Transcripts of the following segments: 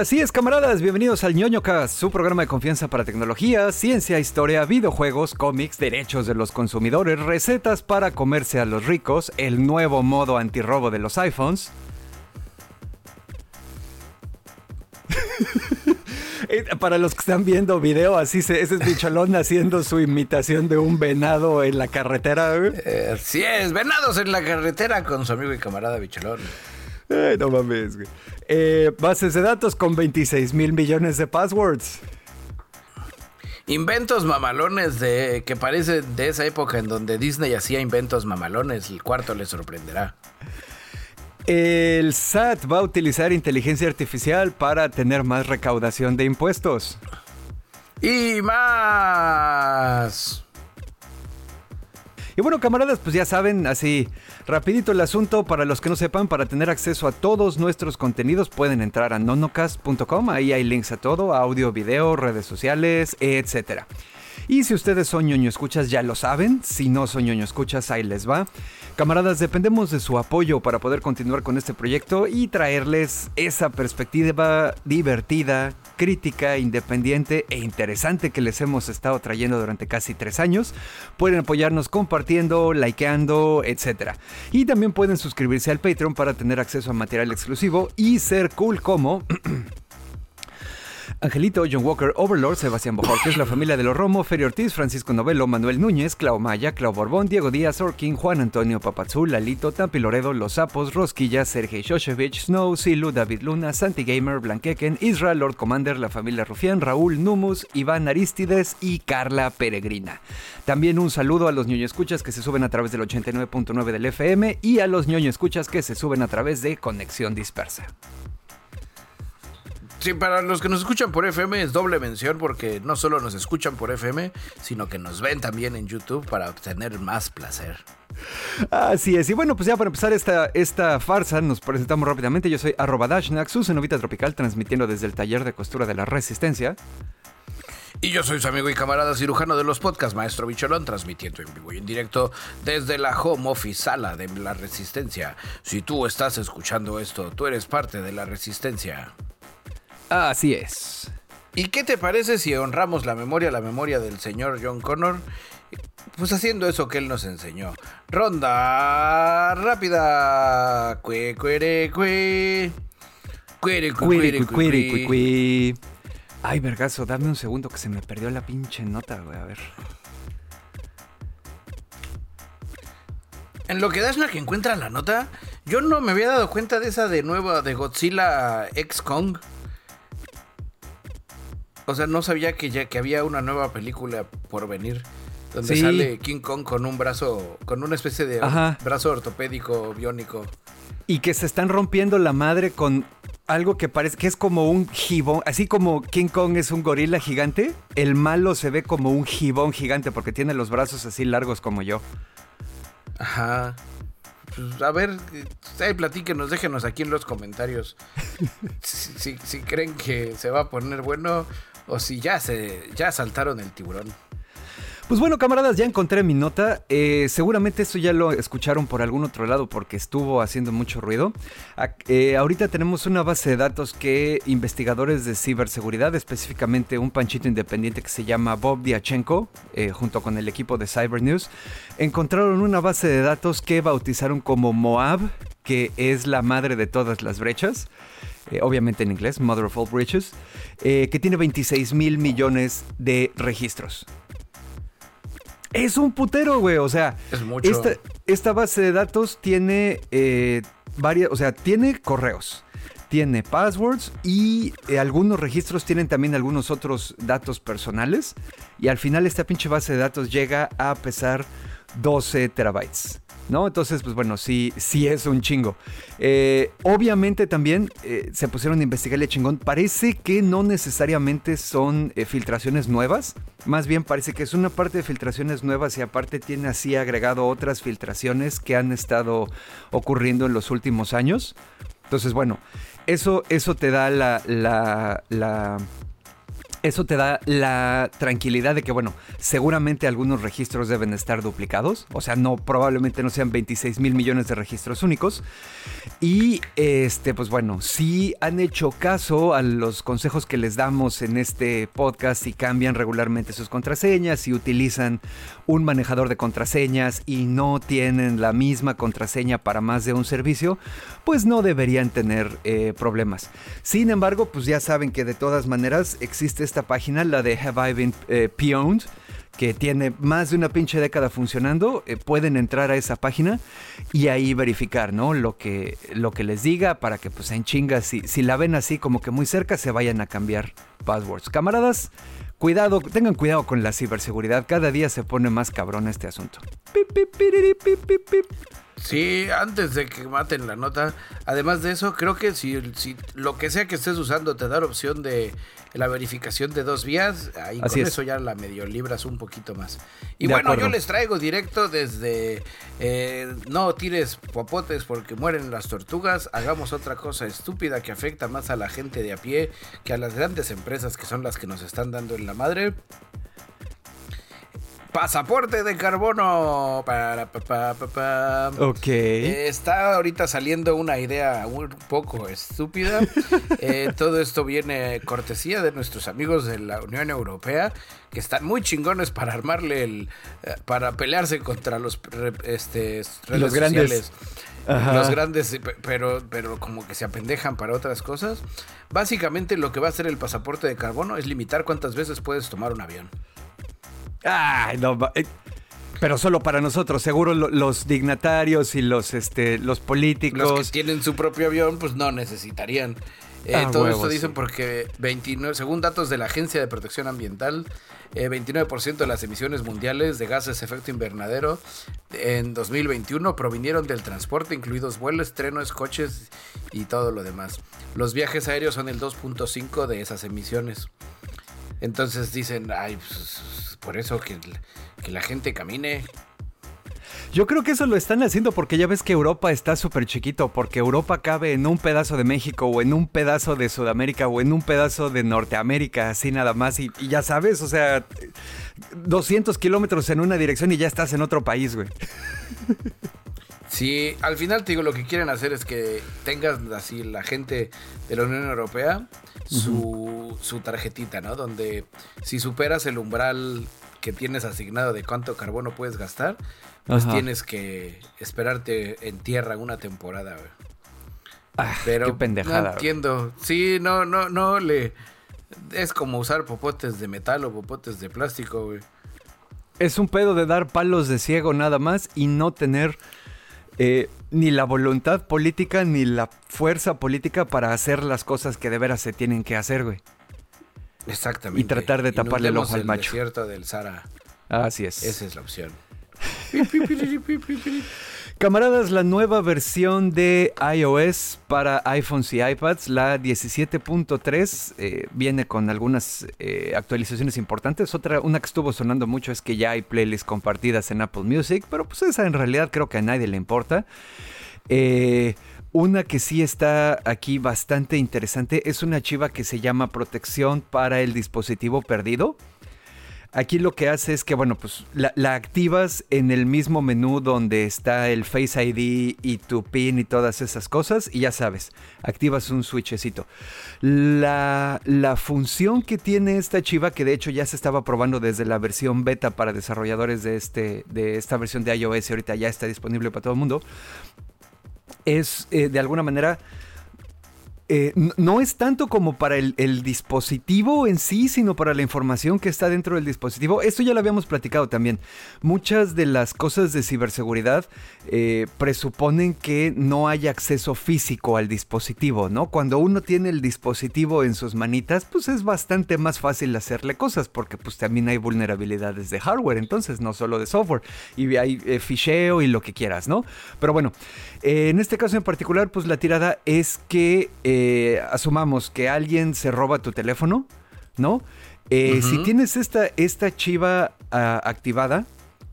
Así es, camaradas, bienvenidos al ñoño Cast, su programa de confianza para tecnología, ciencia, historia, videojuegos, cómics, derechos de los consumidores, recetas para comerse a los ricos, el nuevo modo antirrobo de los iPhones. Eh, para los que están viendo video, así se, ese es Bicholón haciendo su imitación de un venado en la carretera. Eh, así es, venados en la carretera con su amigo y camarada Bicholón. Ay, no mames, güey. Eh, bases de datos con 26 mil millones de passwords. Inventos mamalones de que parecen de esa época en donde Disney hacía inventos mamalones. El cuarto le sorprenderá. El SAT va a utilizar inteligencia artificial para tener más recaudación de impuestos. Y más. Y bueno, camaradas, pues ya saben, así rapidito el asunto, para los que no sepan, para tener acceso a todos nuestros contenidos pueden entrar a nonocast.com, ahí hay links a todo, audio, video, redes sociales, etcétera. Y si ustedes son ñoño escuchas, ya lo saben. Si no son ñoño escuchas, ahí les va. Camaradas, dependemos de su apoyo para poder continuar con este proyecto y traerles esa perspectiva divertida, crítica, independiente e interesante que les hemos estado trayendo durante casi tres años. Pueden apoyarnos compartiendo, likeando, etc. Y también pueden suscribirse al Patreon para tener acceso a material exclusivo y ser cool como... Angelito, John Walker, Overlord, Sebastián Bojorquez, la familia de los Romo, Ferio Ortiz, Francisco Novelo, Manuel Núñez, Clau Maya, Clau Borbón, Diego Díaz, Orkin, Juan Antonio Papazul, Lalito, Tampi Loredo, Los Sapos, Rosquilla, Sergei Shoshevich, Snow, Silu, David Luna, Santi Gamer, Blanqueken, Israel, Lord Commander, la familia Rufián, Raúl, Numus, Iván Aristides y Carla Peregrina. También un saludo a los ñoño escuchas que se suben a través del 89.9 del FM y a los ñoño escuchas que se suben a través de Conexión Dispersa. Sí, para los que nos escuchan por FM es doble mención porque no solo nos escuchan por FM, sino que nos ven también en YouTube para obtener más placer. Así es, y bueno, pues ya para empezar esta, esta farsa, nos presentamos rápidamente. Yo soy arroba Dashnax, su cenovita tropical, transmitiendo desde el taller de costura de la Resistencia. Y yo soy su amigo y camarada cirujano de los podcasts, Maestro Bicholón, transmitiendo en vivo y en directo desde la home office sala de la Resistencia. Si tú estás escuchando esto, tú eres parte de la Resistencia. Así es. ¿Y qué te parece si honramos la memoria, la memoria del señor John Connor? Pues haciendo eso que él nos enseñó. Ronda rápida. Cue, cuere, cue. Cuere, cuere, cuere, cue. Ay, vergazo, dame un segundo que se me perdió la pinche nota, güey. A ver. En lo que das que encuentra la nota, yo no me había dado cuenta de esa de nueva de Godzilla X Kong. O sea, no sabía que ya que había una nueva película por venir. Donde sale King Kong con un brazo, con una especie de brazo ortopédico biónico. Y que se están rompiendo la madre con algo que parece que es como un gibón. Así como King Kong es un gorila gigante, el malo se ve como un gibón gigante porque tiene los brazos así largos como yo. Ajá. Pues, a ver, eh, platíquenos, déjenos aquí en los comentarios si, si creen que se va a poner bueno o si ya se ya saltaron el tiburón. Pues bueno, camaradas, ya encontré mi nota. Eh, seguramente eso ya lo escucharon por algún otro lado porque estuvo haciendo mucho ruido. Eh, ahorita tenemos una base de datos que investigadores de ciberseguridad, específicamente un panchito independiente que se llama Bob Diachenko, eh, junto con el equipo de Cyber News, encontraron una base de datos que bautizaron como Moab, que es la madre de todas las brechas. obviamente en inglés, Mother of All Breaches, que tiene 26 mil millones de registros. Es un putero, güey. O sea, Esta, base de datos tiene eh, varias, o sea, tiene correos, tiene passwords y eh, algunos registros tienen también algunos otros datos personales. Y al final esta pinche base de datos llega a pesar 12 terabytes. ¿No? Entonces, pues bueno, sí, sí es un chingo. Eh, obviamente también eh, se pusieron a investigarle chingón. Parece que no necesariamente son eh, filtraciones nuevas. Más bien parece que es una parte de filtraciones nuevas y aparte tiene así agregado otras filtraciones que han estado ocurriendo en los últimos años. Entonces, bueno, eso, eso te da la, la, la Eso te da la tranquilidad de que, bueno, seguramente algunos registros deben estar duplicados. O sea, no, probablemente no sean 26 mil millones de registros únicos. Y, este, pues bueno, si han hecho caso a los consejos que les damos en este podcast y cambian regularmente sus contraseñas y utilizan un manejador de contraseñas y no tienen la misma contraseña para más de un servicio, pues no deberían tener eh, problemas. Sin embargo, pues ya saben que de todas maneras existe esta página, la de Have I Been eh, Pwned, que tiene más de una pinche década funcionando, eh, pueden entrar a esa página y ahí verificar, ¿no? Lo que, lo que les diga para que pues en chingas, si, si la ven así como que muy cerca, se vayan a cambiar passwords. Camaradas, cuidado, tengan cuidado con la ciberseguridad, cada día se pone más cabrón este asunto. Sí, antes de que maten la nota, además de eso, creo que si, si lo que sea que estés usando te da la opción de la verificación de dos vías, ahí con eso ya la medio libras un poquito más. Y bueno, yo les traigo directo desde eh, no tires popotes porque mueren las tortugas, hagamos otra cosa estúpida que afecta más a la gente de a pie que a las grandes empresas que son las que nos están dando en la madre. Pasaporte de carbono. Para, ok. Eh, está ahorita saliendo una idea un poco estúpida. Eh, todo esto viene cortesía de nuestros amigos de la Unión Europea, que están muy chingones para armarle el. Eh, para pelearse contra los este, redes los grandes. Los grandes, pero, pero como que se apendejan para otras cosas. Básicamente lo que va a hacer el pasaporte de carbono es limitar cuántas veces puedes tomar un avión. Ay, no, eh, pero solo para nosotros, seguro los dignatarios y los, este, los políticos. Los que tienen su propio avión, pues no necesitarían. Eh, ah, todo esto dicen porque 29, según datos de la Agencia de Protección Ambiental, 29% eh, de las emisiones mundiales de gases de efecto invernadero en 2021 provinieron del transporte, incluidos vuelos, trenes, coches y todo lo demás. Los viajes aéreos son el 2.5 de esas emisiones. Entonces dicen, ay, pues, por eso que, que la gente camine. Yo creo que eso lo están haciendo porque ya ves que Europa está súper chiquito, porque Europa cabe en un pedazo de México o en un pedazo de Sudamérica o en un pedazo de Norteamérica, así nada más. Y, y ya sabes, o sea, 200 kilómetros en una dirección y ya estás en otro país, güey. Sí, al final te digo, lo que quieren hacer es que tengas así la gente de la Unión Europea su, su tarjetita, ¿no? Donde si superas el umbral que tienes asignado de cuánto carbono puedes gastar, pues tienes que esperarte en tierra una temporada, güey. Ah, Pero qué pendejada. No entiendo. Sí, no, no, no le. Es como usar popotes de metal o popotes de plástico, güey. Es un pedo de dar palos de ciego nada más y no tener eh, ni la voluntad política ni la fuerza política para hacer las cosas que de veras se tienen que hacer, güey. Exactamente. Y tratar de taparle el ojo al macho. Desierto del Sara. Así es. Esa es la opción. Camaradas, la nueva versión de iOS para iPhones y iPads, la 17.3, eh, viene con algunas eh, actualizaciones importantes. Otra, una que estuvo sonando mucho es que ya hay playlists compartidas en Apple Music, pero pues esa en realidad creo que a nadie le importa. Eh, una que sí está aquí bastante interesante es una chiva que se llama Protección para el dispositivo perdido. Aquí lo que hace es que, bueno, pues la, activas en el mismo menú donde está el Face ID y tu PIN y todas esas cosas y ya sabes, activas un switchecito. La, la función que tiene esta chiva, que de hecho ya se estaba probando desde la versión beta para desarrolladores de, este, de esta versión de iOS y ahorita ya está disponible para todo el mundo, es eh, de alguna manera eh, no es tanto como para el, dispositivo en sí, sino para la información que está dentro del dispositivo. Esto ya lo habíamos platicado también. Muchas de las cosas de ciberseguridad eh, presuponen que no hay acceso físico al dispositivo, ¿no? Cuando uno tiene el dispositivo en sus manitas, pues es bastante más fácil hacerle cosas, porque pues también hay vulnerabilidades de hardware, entonces no solo de software, y hay eh, ficheo y lo que quieras, ¿no? Pero bueno, en este caso en particular, pues la tirada es que eh, asumamos que alguien se roba tu teléfono, ¿no? Eh, si tienes esta, esta chiva ah, activada,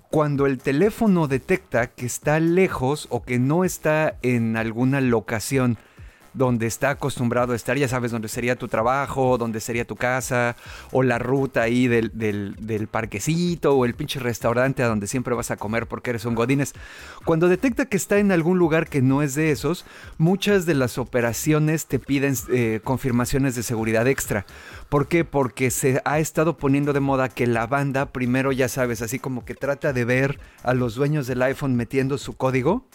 cuando el teléfono detecta que está lejos o que no está en alguna locación donde está acostumbrado a estar, ya sabes, donde sería tu trabajo, donde sería tu casa, o la ruta ahí del, del, parquecito, o el pinche restaurante a donde siempre vas a comer porque eres un godines. Cuando detecta que está en algún lugar que no es de esos, muchas de las operaciones te piden eh, confirmaciones de seguridad extra. ¿Por qué? Porque se ha estado poniendo de moda que la banda primero, ya sabes, así como que trata de ver a los dueños del iPhone metiendo su código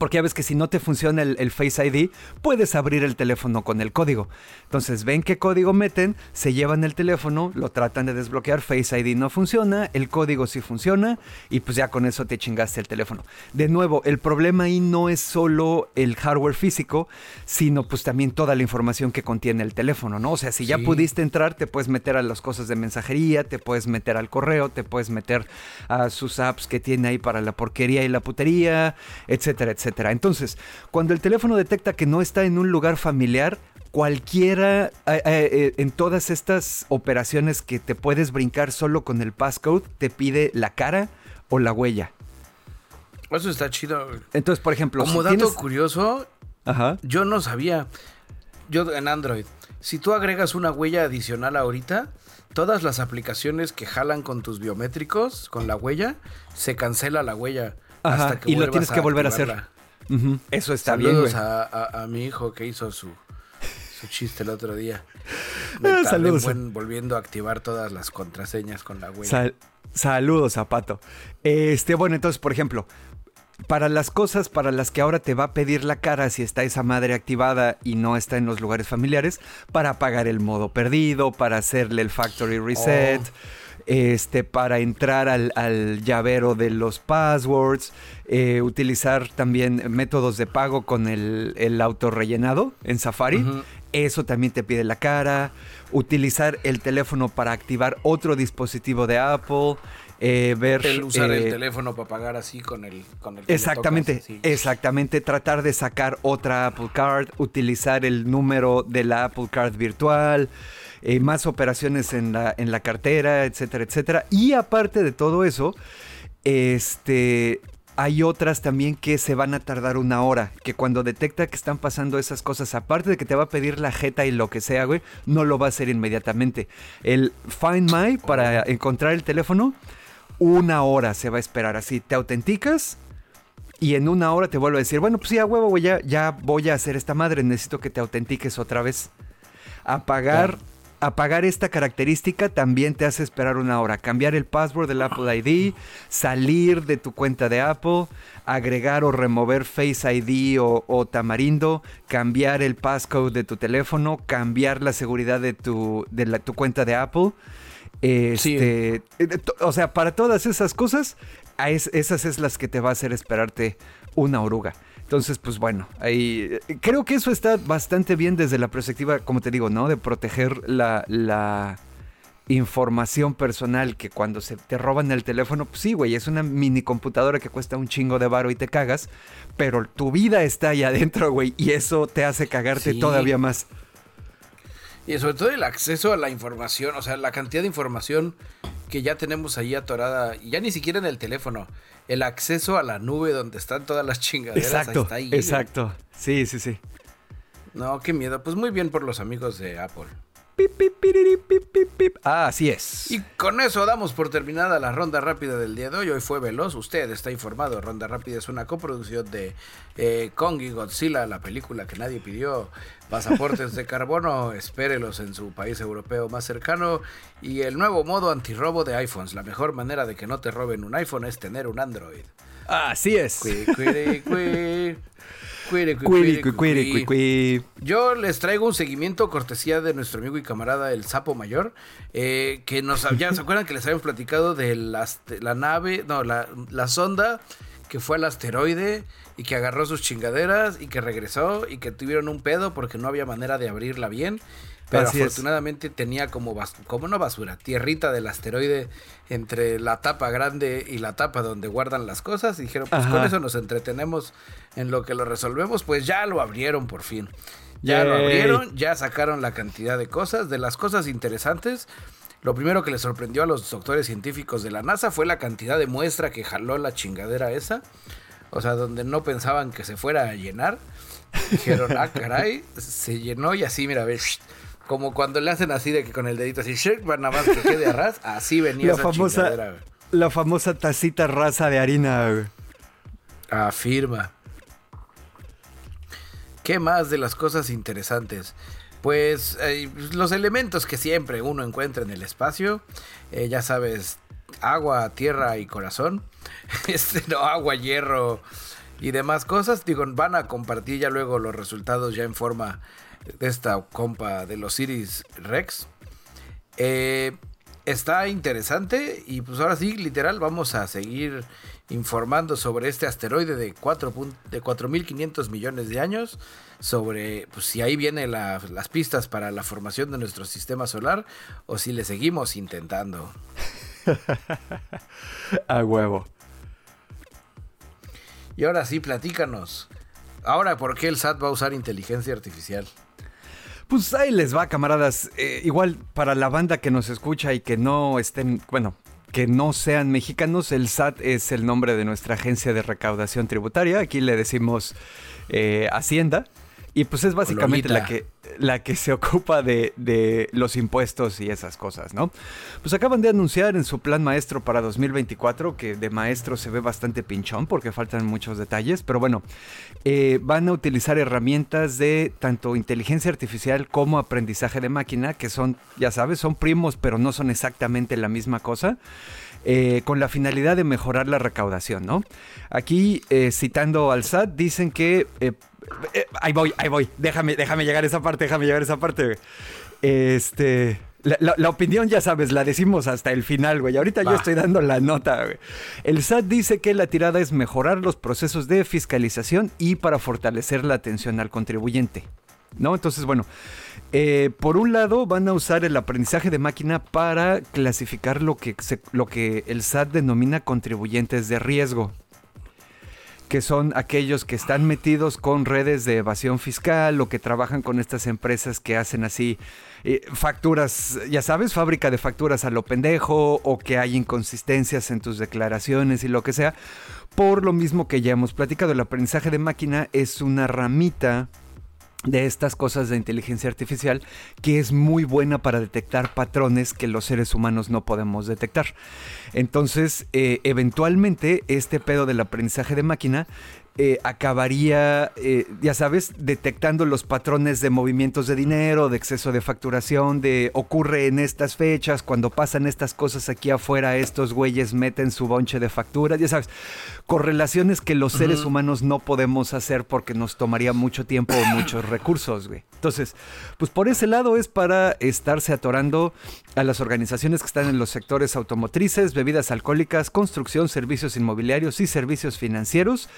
porque ya ves que si no te funciona el, Face ID, puedes abrir el teléfono con el código. Entonces ven qué código meten, se llevan el teléfono, lo tratan de desbloquear, Face ID no funciona, el código sí funciona y pues ya con eso te chingaste el teléfono. De nuevo, el problema ahí no es solo el hardware físico, sino pues también toda la información que contiene el teléfono, ¿no? O sea, si ya pudiste entrar, te puedes meter a las cosas de mensajería, te puedes meter al correo, te puedes meter a sus apps que tiene ahí para la porquería y la putería, etcétera, etcétera. Entonces, cuando el teléfono detecta que no está en un lugar familiar, cualquiera eh, eh, eh, en todas estas operaciones que te puedes brincar solo con el passcode, te pide la cara o la huella. Eso está chido. Entonces, por ejemplo, como dato curioso, yo no sabía. Yo en Android, si tú agregas una huella adicional ahorita, todas las aplicaciones que jalan con tus biométricos, con la huella, se cancela la huella. hasta que y lo tienes que volver a hacer. Eso está bien. Saludos a, mi hijo que hizo su, su chiste el otro día. Me Saludos. volviendo a activar todas las contraseñas con la huella. saludos, Zapato. Este, bueno, entonces, por ejemplo, para las cosas para las que ahora te va a pedir la cara si está esa madre activada y no está en los lugares familiares, para apagar el modo perdido, para hacerle el factory reset. Oh este, para entrar al, llavero de los passwords, eh, utilizar también métodos de pago con el, el rellenado en Safari. Eso también te pide la cara. Utilizar el teléfono para activar otro dispositivo de Apple. Eh, ver, usar el eh, teléfono para pagar así con el, con el exactamente exactamente tratar de sacar otra Apple Card utilizar el número de la Apple Card virtual eh, más operaciones en la, en la cartera, etcétera, etcétera. Y aparte de todo eso, este, hay otras también que se van a tardar una hora, que cuando detecta que están pasando esas cosas, aparte de que te va a pedir la jeta y lo que sea, güey, no lo va a hacer inmediatamente. El Find My para encontrar el teléfono, una hora se va a esperar así. Te autenticas y en una hora te vuelvo a decir, bueno, pues sí, a huevo, güey, ya, ya voy a hacer esta madre, necesito que te autentiques otra vez. Apagar apagar esta característica también te hace esperar una hora. Cambiar el password del Apple ID, salir de tu cuenta de Apple, agregar o remover Face ID o, Tamarindo, cambiar el passcode de tu teléfono, cambiar la seguridad de tu, de tu cuenta de Apple. Este, eh, O sea, para todas esas cosas, esas es las que te va a hacer esperarte una oruga. Entonces, pues bueno, ahí creo que eso está bastante bien desde la perspectiva, como te digo, ¿no? De proteger la, información personal que cuando se te roban el teléfono, pues sí, güey, es una mini computadora que cuesta un chingo de varo y te cagas, pero tu vida está ahí adentro, güey, y eso te hace cagarte todavía más. Y sobre todo el acceso a la información, o sea, la cantidad de información que ya tenemos ahí atorada, y ya ni siquiera en el teléfono, el acceso a la nube donde están todas las chingaderas. Exacto, está ahí, exacto. Sí, sí, sí. No, qué miedo. Pues muy bien por los amigos de Apple. Ah, así es. Y con eso damos por terminada la ronda rápida del día de hoy. Hoy fue veloz, usted está informado. Ronda rápida es una coproducción de eh, Kong y Godzilla, la película que nadie pidió. Pasaportes de carbono, espérelos en su país europeo más cercano. Y el nuevo modo antirrobo de iPhones. La mejor manera de que no te roben un iPhone es tener un Android. Así es. Yo les traigo un seguimiento cortesía de nuestro amigo y camarada el Sapo Mayor, eh, que nos ya se acuerdan que les habíamos platicado de la nave, no, la, la sonda que fue al asteroide y que agarró sus chingaderas y que regresó y que tuvieron un pedo porque no había manera de abrirla bien. Pero afortunadamente tenía como, como no basura, tierrita del asteroide entre la tapa grande y la tapa donde guardan las cosas. Y dijeron, pues con eso nos entretenemos en lo que lo resolvemos. Pues ya lo abrieron por fin. Ya lo abrieron, ya sacaron la cantidad de cosas. De las cosas interesantes, lo primero que le sorprendió a los doctores científicos de la NASA fue la cantidad de muestra que jaló la chingadera esa. O sea, donde no pensaban que se fuera a llenar. Dijeron, ah, caray, se llenó y así, mira, ves, como cuando le hacen así de que con el dedito así, nada más que quede a ras, así venía La esa famosa, chingadera, güey. la famosa tacita rasa de harina, güey. Afirma. ¿Qué más de las cosas interesantes? Pues eh, los elementos que siempre uno encuentra en el espacio, eh, ya sabes, agua, tierra y corazón, este, no, agua, hierro y demás cosas, digo, van a compartir ya luego los resultados ya en forma de esta compa de los Iris Rex. Eh, está interesante y pues ahora sí, literal, vamos a seguir informando sobre este asteroide de 4 pun- de 4.500 millones de años, sobre pues, si ahí vienen la- las pistas para la formación de nuestro sistema solar o si le seguimos intentando. A huevo. Y ahora sí, platícanos. Ahora, ¿por qué el SAT va a usar inteligencia artificial? Pues ahí les va, camaradas. Eh, igual para la banda que nos escucha y que no estén, bueno, que no sean mexicanos, el SAT es el nombre de nuestra agencia de recaudación tributaria. Aquí le decimos eh, Hacienda. Y pues es básicamente la que, la que se ocupa de, de los impuestos y esas cosas, ¿no? Pues acaban de anunciar en su plan maestro para 2024, que de maestro se ve bastante pinchón porque faltan muchos detalles, pero bueno, eh, van a utilizar herramientas de tanto inteligencia artificial como aprendizaje de máquina, que son, ya sabes, son primos, pero no son exactamente la misma cosa. Eh, con la finalidad de mejorar la recaudación, ¿no? Aquí, eh, citando al SAT, dicen que... eh, ahí voy, ahí voy. Déjame, déjame llegar a esa parte, déjame llegar a esa parte. Este... La, la- la opinión, ya sabes, la decimos hasta el final, güey. Ahorita yo estoy dando la nota, güey. El SAT dice que la tirada es mejorar los procesos de fiscalización y para fortalecer la atención al contribuyente. ¿No? Entonces, bueno, eh, por un lado van a usar el aprendizaje de máquina para clasificar lo que, el SAT denomina contribuyentes de riesgo que son aquellos que están metidos con redes de evasión fiscal o que trabajan con estas empresas que hacen así eh, facturas, ya sabes, fábrica de facturas a lo pendejo o que hay inconsistencias en tus declaraciones y lo que sea. Por lo mismo que ya hemos platicado, el aprendizaje de máquina es una ramita de estas cosas de inteligencia artificial que es muy buena para detectar patrones que los seres humanos no podemos detectar. Entonces, eh, eventualmente, este pedo del aprendizaje de máquina eh, acabaría, eh, ya sabes, detectando los patrones de movimientos de dinero, de exceso de facturación, de ocurre en estas fechas, cuando pasan estas cosas aquí afuera, estos güeyes meten su bonche de facturas, ya sabes, correlaciones que los seres humanos no podemos hacer porque nos tomaría mucho tiempo o muchos recursos, güey. Entonces, pues por ese lado es para estarse atorando a las organizaciones que están en los sectores automotrices, bebidas alcohólicas, construcción, servicios inmobiliarios y servicios financieros,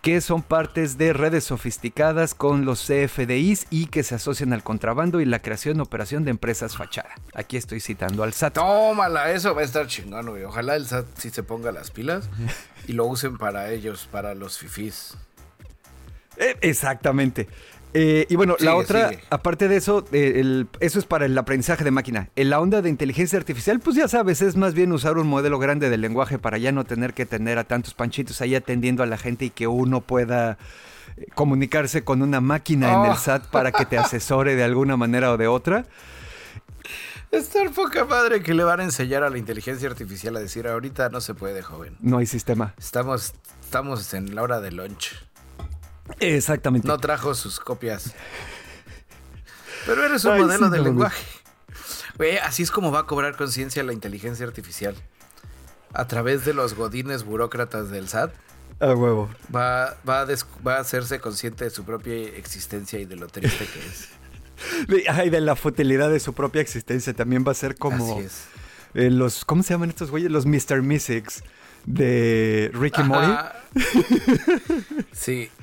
que son partes de redes sofisticadas con los CFDIs y que se asocian al contrabando y la creación y operación de empresas fachada. Aquí estoy citando al SAT. Tómala, eso va a estar chingón, güey. Ojalá el SAT sí se ponga las pilas y lo usen para ellos, para los fifís. Eh, exactamente. Eh, y bueno, la otra, sigue. aparte de eso, eh, el- eso es para el aprendizaje de máquina. En la onda de inteligencia artificial, pues ya sabes, es más bien usar un modelo grande de lenguaje para ya no tener que tener a tantos panchitos ahí atendiendo a la gente y que uno pueda eh, comunicarse con una máquina en el SAT para que te asesore de alguna manera o de otra. Estar poca madre que le van a enseñar a la inteligencia artificial a decir ahorita no se puede, joven. No hay sistema. Estamos, estamos en la hora de lunch. Exactamente. No trajo sus copias. Pero eres un Ay, modelo sí, de no, lenguaje. Güey, así es como va a cobrar conciencia la inteligencia artificial. A través de los godines burócratas del SAT, A huevo. va, va, a va a hacerse consciente de su propia existencia y de lo triste que es. Ay, de la futilidad de su propia existencia. También va a ser como Así es. eh, los. ¿Cómo se llaman estos güeyes? Los Mr. Mystics de Ricky Mori. Ajá. Sí.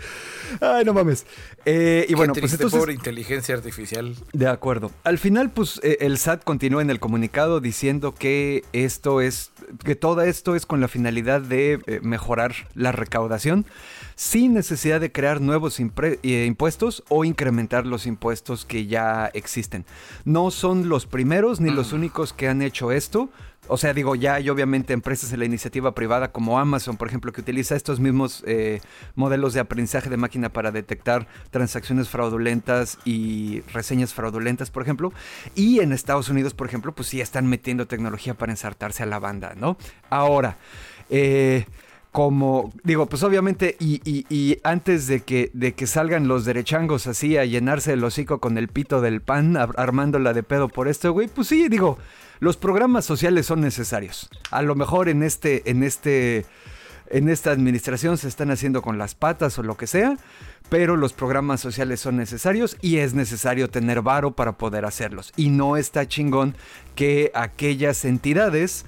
Ay, no mames. Eh, y Qué bueno, pues triste, entonces. pobre inteligencia artificial. De acuerdo. Al final, pues eh, el SAT continúa en el comunicado diciendo que esto es, que todo esto es con la finalidad de eh, mejorar la recaudación. Sin necesidad de crear nuevos eh, impuestos o incrementar los impuestos que ya existen. No son los primeros ni los únicos que han hecho esto. O sea, digo, ya hay obviamente empresas en la iniciativa privada como Amazon, por ejemplo, que utiliza estos mismos eh, modelos de aprendizaje de máquina para detectar transacciones fraudulentas y reseñas fraudulentas, por ejemplo. Y en Estados Unidos, por ejemplo, pues sí están metiendo tecnología para ensartarse a la banda, ¿no? Ahora, eh, como digo, pues obviamente, y, antes de que, de que salgan los derechangos así a llenarse el hocico con el pito del pan, armándola de pedo por esto, güey, pues sí, digo, los programas sociales son necesarios. A lo mejor en este, en este, en esta administración se están haciendo con las patas o lo que sea, pero los programas sociales son necesarios y es necesario tener varo para poder hacerlos. Y no está chingón que aquellas entidades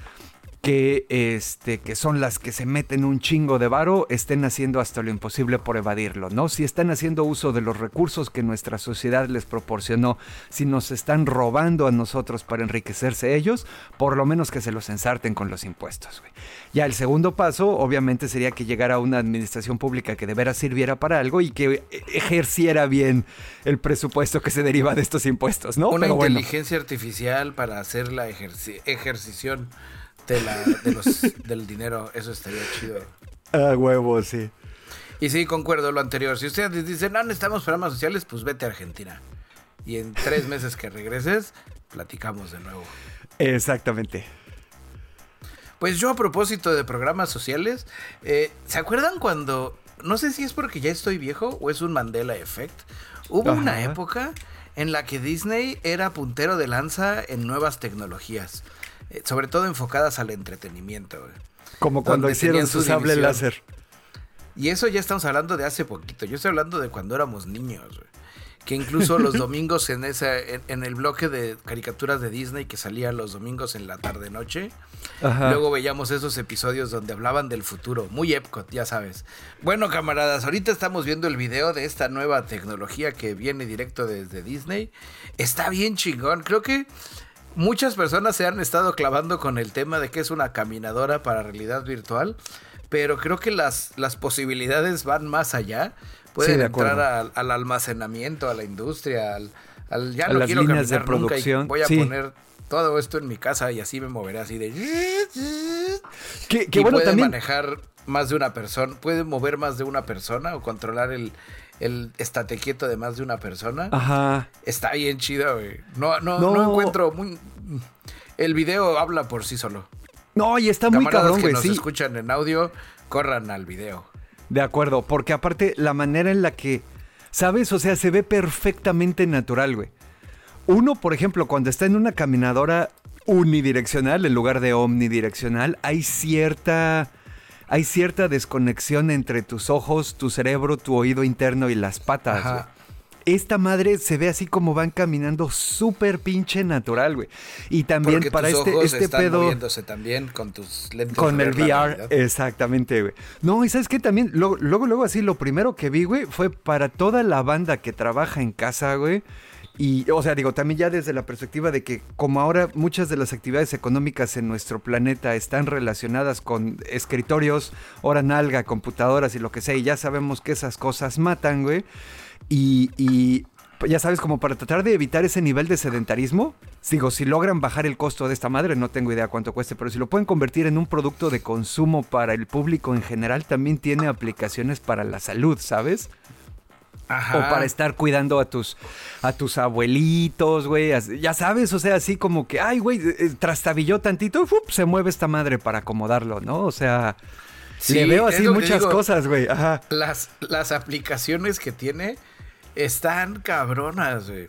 que, este, que son las que se meten un chingo de varo, estén haciendo hasta lo imposible por evadirlo, ¿no? Si están haciendo uso de los recursos que nuestra sociedad les proporcionó, si nos están robando a nosotros para enriquecerse ellos, por lo menos que se los ensarten con los impuestos, güey. Ya el segundo paso, obviamente, sería que llegara una administración pública que de veras sirviera para algo y que ejerciera bien el presupuesto que se deriva de estos impuestos, ¿no? Una inteligencia artificial para hacer la ejercición de los, del dinero, eso estaría chido. Ah, huevo, sí. Y sí, concuerdo lo anterior. Si ustedes dicen, no necesitamos programas sociales, pues vete a Argentina. Y en tres meses que regreses, platicamos de nuevo. Exactamente. Pues yo a propósito de programas sociales, eh, ¿se acuerdan cuando, no sé si es porque ya estoy viejo o es un Mandela Effect, hubo una época en la que Disney era puntero de lanza en nuevas tecnologías. Eh, sobre todo enfocadas al entretenimiento. Como cuando hicieron su sable láser. Y eso ya estamos hablando de hace poquito. Yo estoy hablando de cuando éramos niños, Que incluso los domingos en esa, en, el bloque de caricaturas de Disney que salía los domingos en la tarde noche. Luego veíamos esos episodios donde hablaban del futuro. Muy Epcot, ya sabes. Bueno, camaradas, ahorita estamos viendo el video de esta nueva tecnología que viene directo desde Disney. Está bien chingón. Creo que muchas personas se han estado clavando con el tema de que es una caminadora para realidad virtual, pero creo que las, las posibilidades van más allá. Pueden entrar al, almacenamiento, a la industria, al, ya no quiero líneas de producción. voy a poner todo esto en mi casa y así me moveré así de. Que, y bueno, puede manejar más de una persona, puede mover más de una persona o controlar el, el estate quieto de más de una persona. Ajá. Está bien chido, güey. No, no, no, encuentro muy. El video habla por sí solo. No, y está muy cabrón, güey. Si nos escuchan en audio, corran al video. De acuerdo, porque aparte la manera en la que. ¿Sabes? O sea, se ve perfectamente natural, güey. Uno, por ejemplo, cuando está en una caminadora unidireccional en lugar de omnidireccional, hay cierta hay cierta desconexión entre tus ojos, tu cerebro, tu oído interno y las patas. Esta madre se ve así como van caminando súper pinche natural, güey. Y también para este, este están pedo. moviéndose también con tus lentes. Con el VR, exactamente, güey. No, y sabes qué también, luego, luego, luego así, lo primero que vi, güey, fue para toda la banda que trabaja en casa, güey y, o sea, digo, también ya desde la perspectiva de que como ahora muchas de las actividades económicas en nuestro planeta están relacionadas con escritorios, hora nalga, computadoras y lo que sea, y ya sabemos que esas cosas matan, güey. Y, y ya sabes, como para tratar de evitar ese nivel de sedentarismo, digo, si logran bajar el costo de esta madre, no tengo idea cuánto cueste, pero si lo pueden convertir en un producto de consumo para el público en general, también tiene aplicaciones para la salud, ¿sabes? O para estar cuidando a tus, a tus abuelitos, güey. Ya sabes, o sea, así como que, ay, güey, eh, trastabilló tantito, se mueve esta madre para acomodarlo, ¿no? O sea, le veo así muchas cosas, güey. Ajá. Las, las aplicaciones que tiene están cabronas, güey.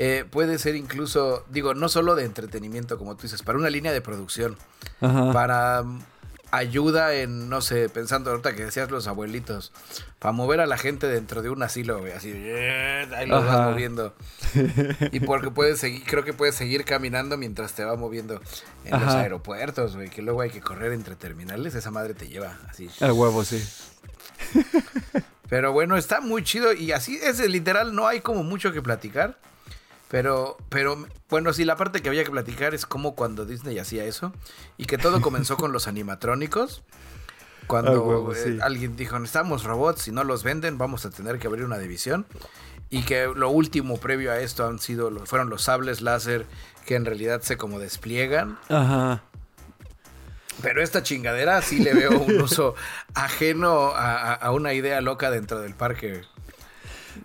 Eh, puede ser incluso, digo, no solo de entretenimiento, como tú dices, para una línea de producción. Ajá. Para ayuda en, no sé, pensando ahorita que decías los abuelitos, para mover a la gente dentro de un asilo, güey, así, ahí lo vas moviendo. y porque puedes seguir, creo que puedes seguir caminando mientras te va moviendo en los aeropuertos, güey, que luego hay que correr entre terminales, esa madre te lleva así. El huevo, sí. Pero bueno, está muy chido y así es literal, no hay como mucho que platicar. Pero, pero, bueno, sí, la parte que había que platicar es como cuando Disney hacía eso y que todo comenzó con los animatrónicos. Cuando eh, alguien dijo, necesitamos robots, si no los venden, vamos a tener que abrir una división. Y que lo último previo a esto han sido, fueron los sables láser que en realidad se como despliegan. Ajá. Pero esta chingadera sí le veo un uso ajeno a, una idea loca dentro del parque.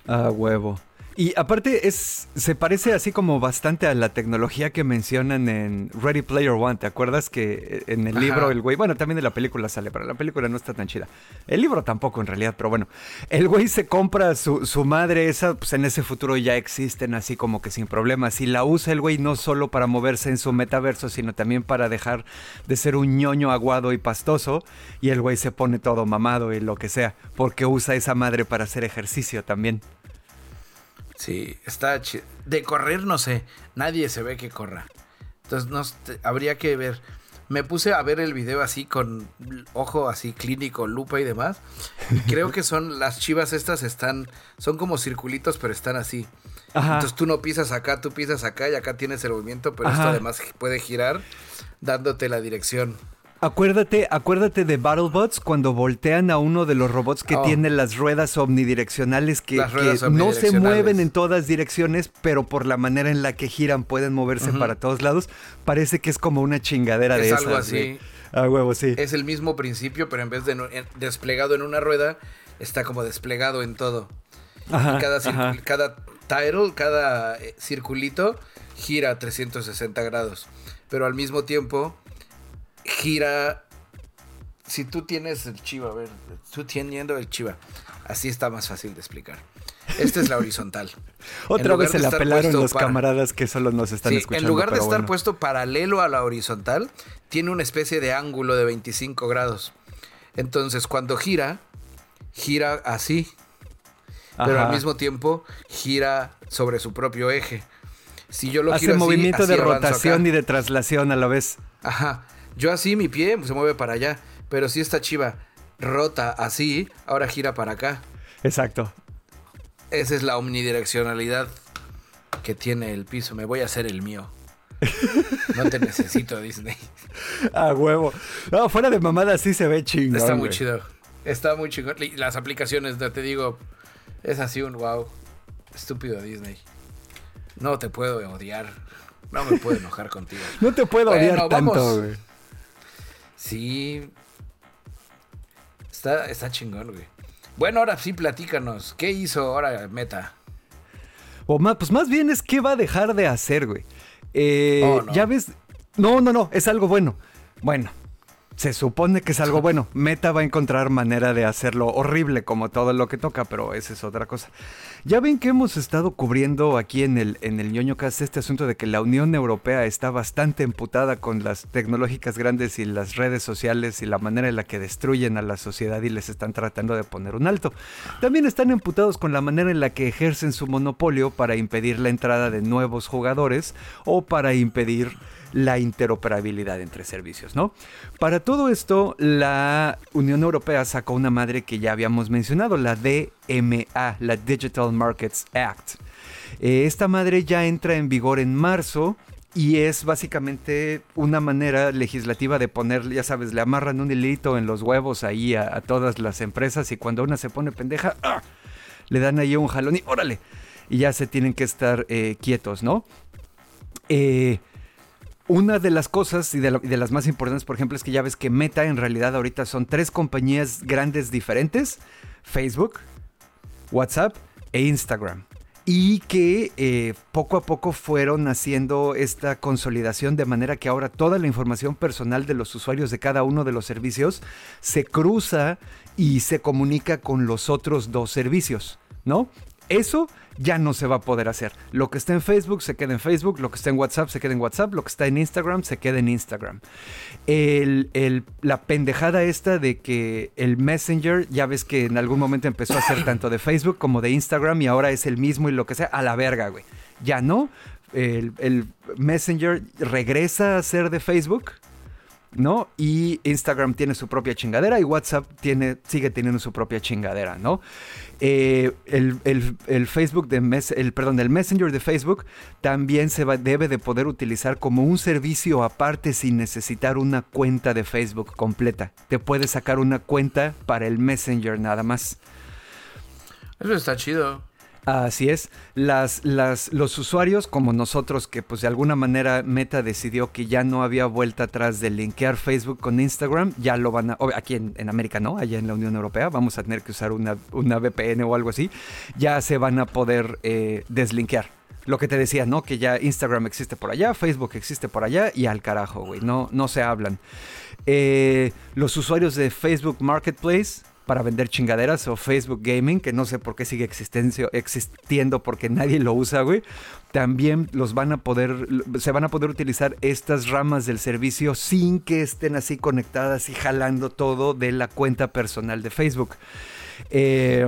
Ah, huevo. Y aparte es se parece así como bastante a la tecnología que mencionan en Ready Player One. ¿Te acuerdas que en el libro el güey, bueno, también de la película sale, pero la película no está tan chida. El libro tampoco en realidad, pero bueno, el güey se compra su, su madre, esa pues en ese futuro ya existen así como que sin problemas. Y la usa el güey no solo para moverse en su metaverso, sino también para dejar de ser un ñoño aguado y pastoso. Y el güey se pone todo mamado y lo que sea, porque usa esa madre para hacer ejercicio también. Sí, está chido. De correr no sé, nadie se ve que corra. Entonces no, habría que ver. Me puse a ver el video así con ojo así clínico, lupa y demás. creo que son las chivas estas están son como circulitos, pero están así. Entonces tú no pisas acá, tú pisas acá y acá tienes el movimiento, pero esto además puede girar dándote la dirección. Acuérdate, acuérdate de BattleBots cuando voltean a uno de los robots que oh. tiene las ruedas omnidireccionales que, no se mueven en todas direcciones, pero por la manera en la que giran pueden moverse para todos lados. Parece que es como una chingadera de esas. algo así. A huevo, sí. Es el mismo principio, pero en vez de desplegado en una rueda, está como desplegado en todo. Ajá, cada, cada title, cada eh, circulito gira 360 grados. Pero al mismo tiempo gira. Si tú tienes el chiva, a ver, tú teniendo el chiva, así está más fácil de explicar. Esta es la horizontal. Otra vez se la pelaron los camaradas que solo nos están escuchando. En lugar de estar puesto paralelo a la horizontal, tiene una especie de ángulo de 25 grados. Entonces, cuando gira, gira así. Pero al mismo tiempo gira sobre su propio eje. Si yo lo Hace movimiento de rotación y de traslación a la vez. Ajá. Yo así, mi pie se mueve para allá. Pero si esta chiva rota así, ahora gira para acá. Exacto. Esa es la omnidireccionalidad que tiene el piso. Me voy a hacer el mío. No te necesito, Disney. A huevo. No, fuera de mamada sí se ve chingón. Está muy chido. Está muy chingón. Las aplicaciones, te digo, es así un wow. Estúpido Disney. No te puedo odiar. No me puedo enojar contigo. No te puedo odiar tanto, güey. Sí. Está, está chingón, güey. Bueno, ahora sí, platícanos. ¿Qué hizo ahora Meta? O más, pues más bien es qué va a dejar de hacer, güey. Eh, oh, Ya ves. No, no, no, es algo bueno. Bueno, se supone que es algo bueno. Meta va a encontrar manera de hacerlo horrible como todo lo que toca, pero esa es otra cosa. Ya ven que hemos estado cubriendo aquí en el, en el ñoño cast este asunto de que la Unión Europea está bastante emputada con las tecnológicas grandes y las redes sociales y la manera en la que destruyen a la sociedad y les están tratando de poner un alto. También están emputados con la manera en la que ejercen su monopolio para impedir la entrada de nuevos jugadores o para impedir la interoperabilidad entre servicios, ¿no? Para todo esto, la Unión Europea sacó una madre que ya habíamos mencionado, la DMA, la Digital Markets Act. Eh, esta madre ya entra en vigor en marzo y es básicamente una manera legislativa de poner, ya sabes, le amarran un hilito en los huevos ahí a, todas las empresas y cuando una se pone pendeja, ¡ah! le dan ahí un jalón y órale, y ya se tienen que estar eh, quietos, ¿no? Eh, una de las cosas y de, las más importantes, por ejemplo, es que ya ves que Meta en realidad ahorita son tres compañías grandes diferentes, Facebook, WhatsApp e Instagram. Y que eh, poco a poco fueron haciendo esta consolidación de manera que ahora toda la información personal de los usuarios de cada uno de los servicios se cruza y se comunica con los otros dos servicios, ¿no? Eso ya no se va a poder hacer. Lo que está en Facebook se queda en Facebook, lo que está en WhatsApp se queda en WhatsApp, lo que está en Instagram se queda en Instagram. la pendejada esta de que el Messenger, ya ves que en algún momento empezó a ser tanto de Facebook como de Instagram y ahora es el mismo y lo que sea, a la verga, güey. Ya no. El, el Messenger regresa a ser de Facebook ¿no? Y Instagram tiene su propia chingadera y WhatsApp tiene, sigue teniendo su propia chingadera, ¿no? Eh, el, Facebook de el, perdón, el Messenger de Facebook también se debe de poder utilizar como un servicio aparte sin necesitar una cuenta de Facebook completa. Te puedes sacar una cuenta para el Messenger nada más. Eso está chido. Así es, los usuarios como nosotros que pues de alguna manera Meta decidió que ya no había vuelta atrás de linkear Facebook con Instagram, ya lo van a, aquí en, América no, allá en la Unión Europea vamos a tener que usar una, una VPN o algo así, ya se van a poder eh, deslinkear. Lo que te decía, ¿no? Que ya Instagram existe por allá, Facebook existe por allá y al carajo, güey, no, no se hablan. Eh, los usuarios de Facebook Marketplace para vender chingaderas o Facebook Gaming, que no sé por qué sigue existiendo porque nadie lo usa, güey. También los van a poder, se van a poder utilizar estas ramas del servicio sin que estén así conectadas y jalando todo de la cuenta personal de Facebook. Eh,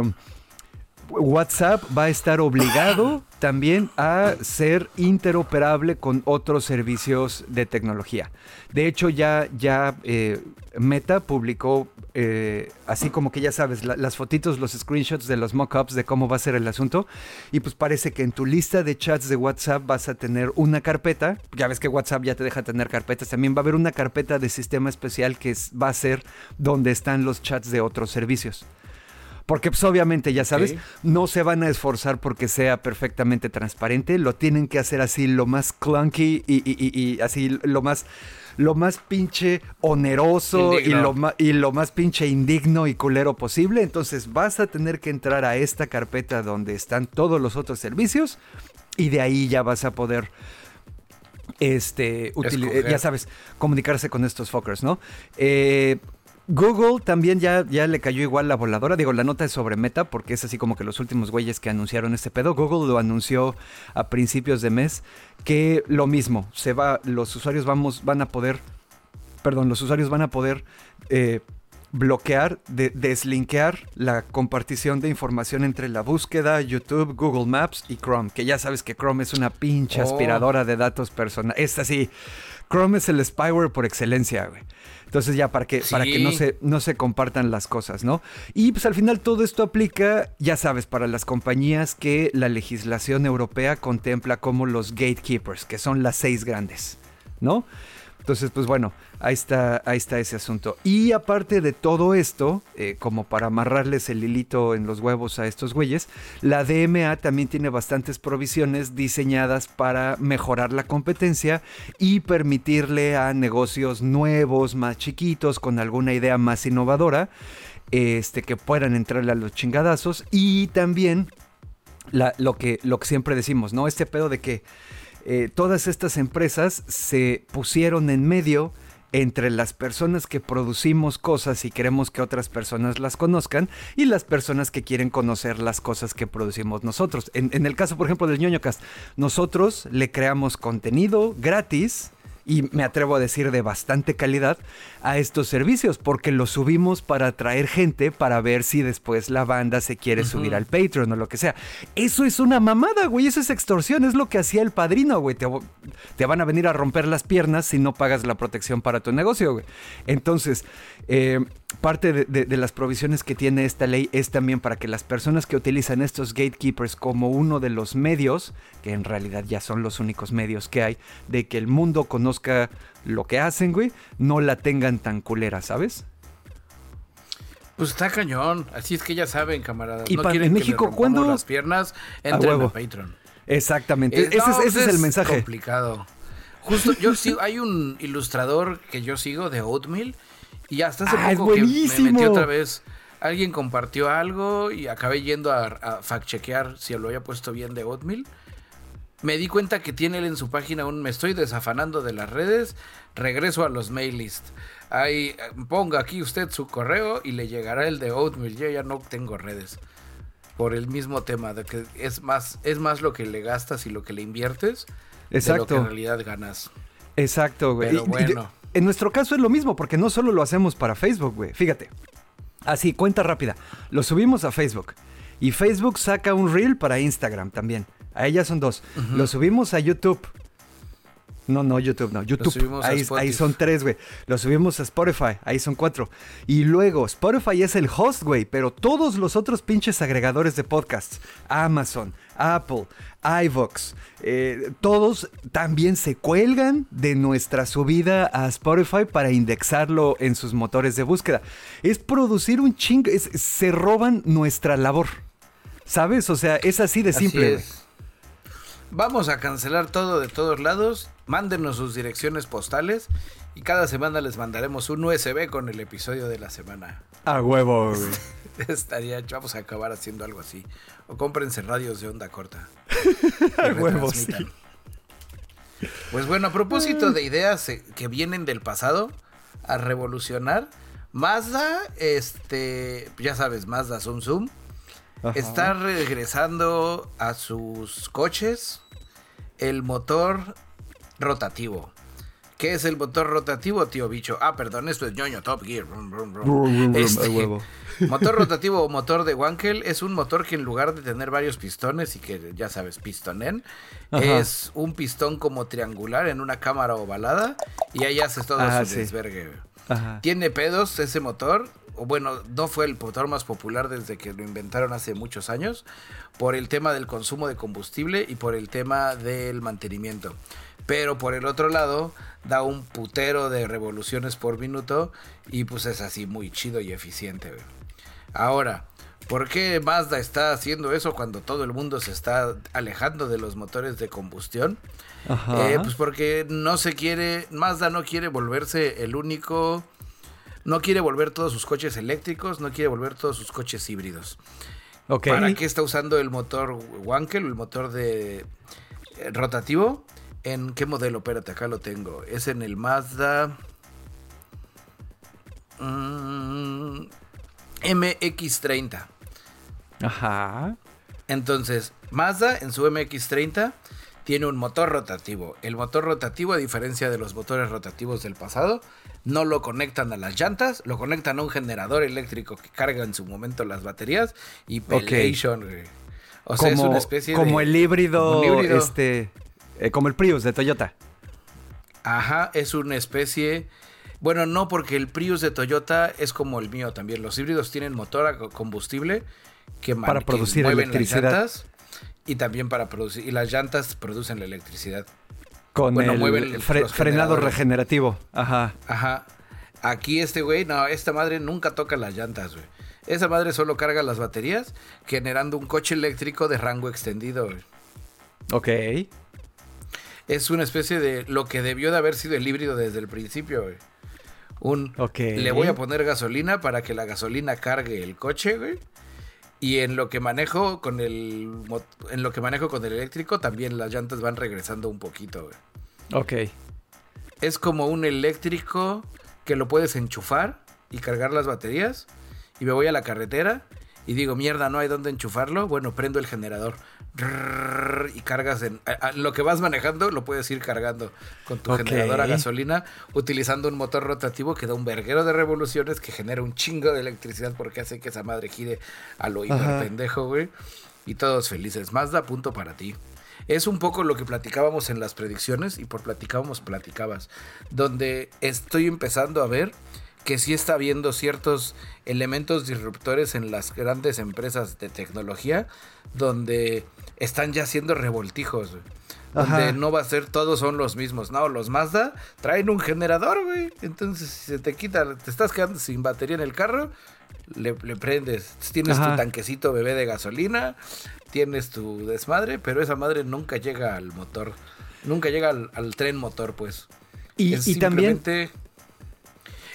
WhatsApp va a estar obligado también a ser interoperable con otros servicios de tecnología. De hecho, ya, ya eh, Meta publicó, eh, así como que ya sabes, las fotitos, los screenshots de los mockups de cómo va a ser el asunto. Y pues parece que en tu lista de chats de WhatsApp vas a tener una carpeta. Ya ves que WhatsApp ya te deja tener carpetas. También va a haber una carpeta de sistema especial que va a ser donde están los chats de otros servicios. Porque pues obviamente, ya sabes, no se van a esforzar porque sea perfectamente transparente, lo tienen que hacer así lo más clunky y, así lo más lo más pinche oneroso y lo, y lo, más pinche indigno y culero posible. Entonces vas a tener que entrar a esta carpeta donde están todos los otros servicios y de ahí ya vas a poder este, ya sabes, comunicarse con estos fuckers, ¿no? Eh, Google también ya, ya le cayó igual la voladora. Digo, la nota es sobre Meta porque es así como que los últimos güeyes que anunciaron este pedo. Google lo anunció a principios de mes que lo mismo, se va, los usuarios vamos, van a poder, perdón, los usuarios van a poder eh, bloquear, de, deslinkear la compartición de información entre la búsqueda, YouTube, Google Maps y Chrome. Que ya sabes que Chrome es una pinche oh. aspiradora de datos personales. Es así. Chrome es el spyware por excelencia, güey. Entonces ya para que, para que no, se, no se compartan las cosas, ¿no? Y pues al final todo esto aplica, ya sabes, para las compañías que la legislación europea contempla como los gatekeepers, que son las seis grandes, ¿no? Entonces, pues bueno, ahí está, ahí está ese asunto. Y aparte de todo esto, eh, como para amarrarles el hilito en los huevos a estos güeyes, la DMA también tiene bastantes provisiones diseñadas para mejorar la competencia y permitirle a negocios nuevos, más chiquitos, con alguna idea más innovadora, este, que puedan entrarle a los chingadazos. Y también lo, que, lo que siempre decimos, ¿no? Este pedo de que eh, todas estas empresas se pusieron en medio entre las personas que producimos cosas y queremos que otras personas las conozcan y las personas que quieren conocer las cosas que producimos nosotros. En, el caso, por ejemplo, del ñoñocast, nosotros le creamos contenido gratis y me atrevo a decir de bastante calidad a estos servicios porque los subimos para atraer gente para ver si después la banda se quiere subir al Patreon o lo que sea. Eso es una mamada, güey, eso es extorsión, es lo que hacía el padrino, güey. Te, te van a venir a romper las piernas si no pagas la protección para tu negocio, güey. Entonces, eh, parte de, las provisiones que tiene esta ley es también para que las personas que utilizan estos gatekeepers como uno de los medios, que en realidad ya son los únicos medios que hay, de que el mundo conozca lo que hacen, güey, no la tengan tan culera, ¿sabes? Pues está cañón. Así es que ya saben, camaradas. Y para en México, ¿cuándo? las piernas, entren a, Patreon. Exactamente. ese, es, ese es, el mensaje. complicado. Justo, yo sigo, hay un ilustrador que yo sigo de Oatmeal y hasta hace ah, poco que me metí otra vez. Alguien compartió algo y acabé yendo a, a fact-chequear si lo había puesto bien de Oatmeal. Me di cuenta que tiene él en su página un me estoy desafanando de las redes, regreso a los mail list. Ahí ponga aquí usted su correo y le llegará el de Oatmeal. Yo ya no tengo redes. Por el mismo tema de que es más es más lo que le gastas y lo que le inviertes Exacto. de lo que en realidad ganas. Exacto, güey. Pero bueno. En nuestro caso es lo mismo, porque no solo lo hacemos para Facebook, güey. Fíjate. Así, cuenta rápida. Lo subimos a Facebook. Y Facebook saca un reel para Instagram también. A ella son dos. Lo subimos a YouTube. No, no, YouTube no. YouTube. Ahí, ahí son tres, güey. Lo subimos a Spotify. Ahí son cuatro. Y luego, Spotify es el host, güey. Pero todos los otros pinches agregadores de podcasts, Amazon, Apple, iVoox, eh, todos también se cuelgan de nuestra subida a Spotify para indexarlo en sus motores de búsqueda. Es producir un chingo. es- se roban nuestra labor. ¿Sabes? O sea, es así de simple. es. Vamos a cancelar todo de todos lados. Mándenos sus direcciones postales y cada semana les mandaremos un USB con el episodio de la semana. A huevo, güey. Estaría, vamos a acabar haciendo algo así. O cómprense radios de onda corta. A huevo, sí. Pues bueno, a propósito de ideas eh, que vienen del pasado a revolucionar, Mazda, este, ya sabes, Mazda Zoom Zoom, Ajá. está regresando a sus coches el motor rotativo. ¿Qué es el motor rotativo, tío bicho? Ah, perdón, esto es ñoño Top Gear. Este, motor rotativo o motor de Wankel es un motor que en lugar de tener varios pistones y que ya sabes, pistonen, Ajá. es un pistón como triangular en una cámara ovalada y ahí haces todo Ah, su sí. desvergue. Ajá. Tiene pedos ese motor. O bueno, no fue el motor más popular desde que lo inventaron hace muchos años. Por el tema del consumo de combustible y por el tema del mantenimiento. Pero por el otro lado, da un putero de revoluciones por minuto. Y pues es así muy chido y eficiente. güey. Ahora, ¿por qué Mazda está haciendo eso cuando todo el mundo se está alejando de los motores de combustión? Ajá. Eh, pues porque no se quiere, Mazda no quiere volverse el único, no quiere volver todos sus coches eléctricos, no quiere volver todos sus coches híbridos. ¿Para qué está usando el motor Wankel, el motor de eh, rotativo? ¿En qué modelo? Espérate, acá lo tengo. Es en el Mazda mm, MX30. Ajá. Entonces, Mazda en su MX30 tiene un motor rotativo. El motor rotativo, a diferencia de los motores rotativos del pasado, no lo conectan a las llantas, lo conectan a un generador eléctrico que carga en su momento las baterías y pelation. O sea, como, es una especie como de... el híbrido, como un híbrido. este, eh, como el Prius de Toyota. Ajá, es una especie... Bueno, no, porque el Prius de Toyota es como el mío también. Los híbridos tienen motor a co- combustible que, Para producir mueven electricidad. Las llantas y también para producir... Y las llantas producen la electricidad. Con Bueno, el mueve el- fre- frenado regenerativo. Ajá. Ajá. Aquí este güey, no, esta madre nunca toca las llantas, güey. Esa madre solo carga las baterías, generando un coche eléctrico de rango extendido, güey. Ok. Es una especie de lo que debió de haber sido el híbrido desde el principio, güey. Un Ok. le voy a poner gasolina para que la gasolina cargue el coche, güey. Y en lo que manejo con el en lo que manejo con el eléctrico también las llantas van regresando un poquito, güey. Ok. Es como un eléctrico que lo puedes enchufar y cargar las baterías. Y me voy a la carretera y digo, mierda, no hay dónde enchufarlo. Bueno, prendo el generador. Y cargas en. a- a- lo que vas manejando lo puedes ir cargando con tu Ok. generador a gasolina utilizando un motor rotativo que da un verguero de revoluciones que genera un chingo de electricidad porque hace que esa madre gire a lo hiper Ajá. pendejo, güey. Y todos felices. Mazda, punto para ti. Es un poco lo que platicábamos en las predicciones y por platicábamos, platicabas. Donde estoy empezando a ver que sí está habiendo ciertos elementos disruptores en las grandes empresas de tecnología donde están ya haciendo revoltijos. güey. Donde no va a ser todos son los mismos. No, los Mazda traen un generador, güey. Entonces, si se te quita, te estás quedando sin batería en el carro, le, le prendes. Tienes Ajá. tu tanquecito bebé de gasolina, tienes tu desmadre, pero esa madre nunca llega al motor. Nunca llega al, al tren motor, pues. Y, Es y también.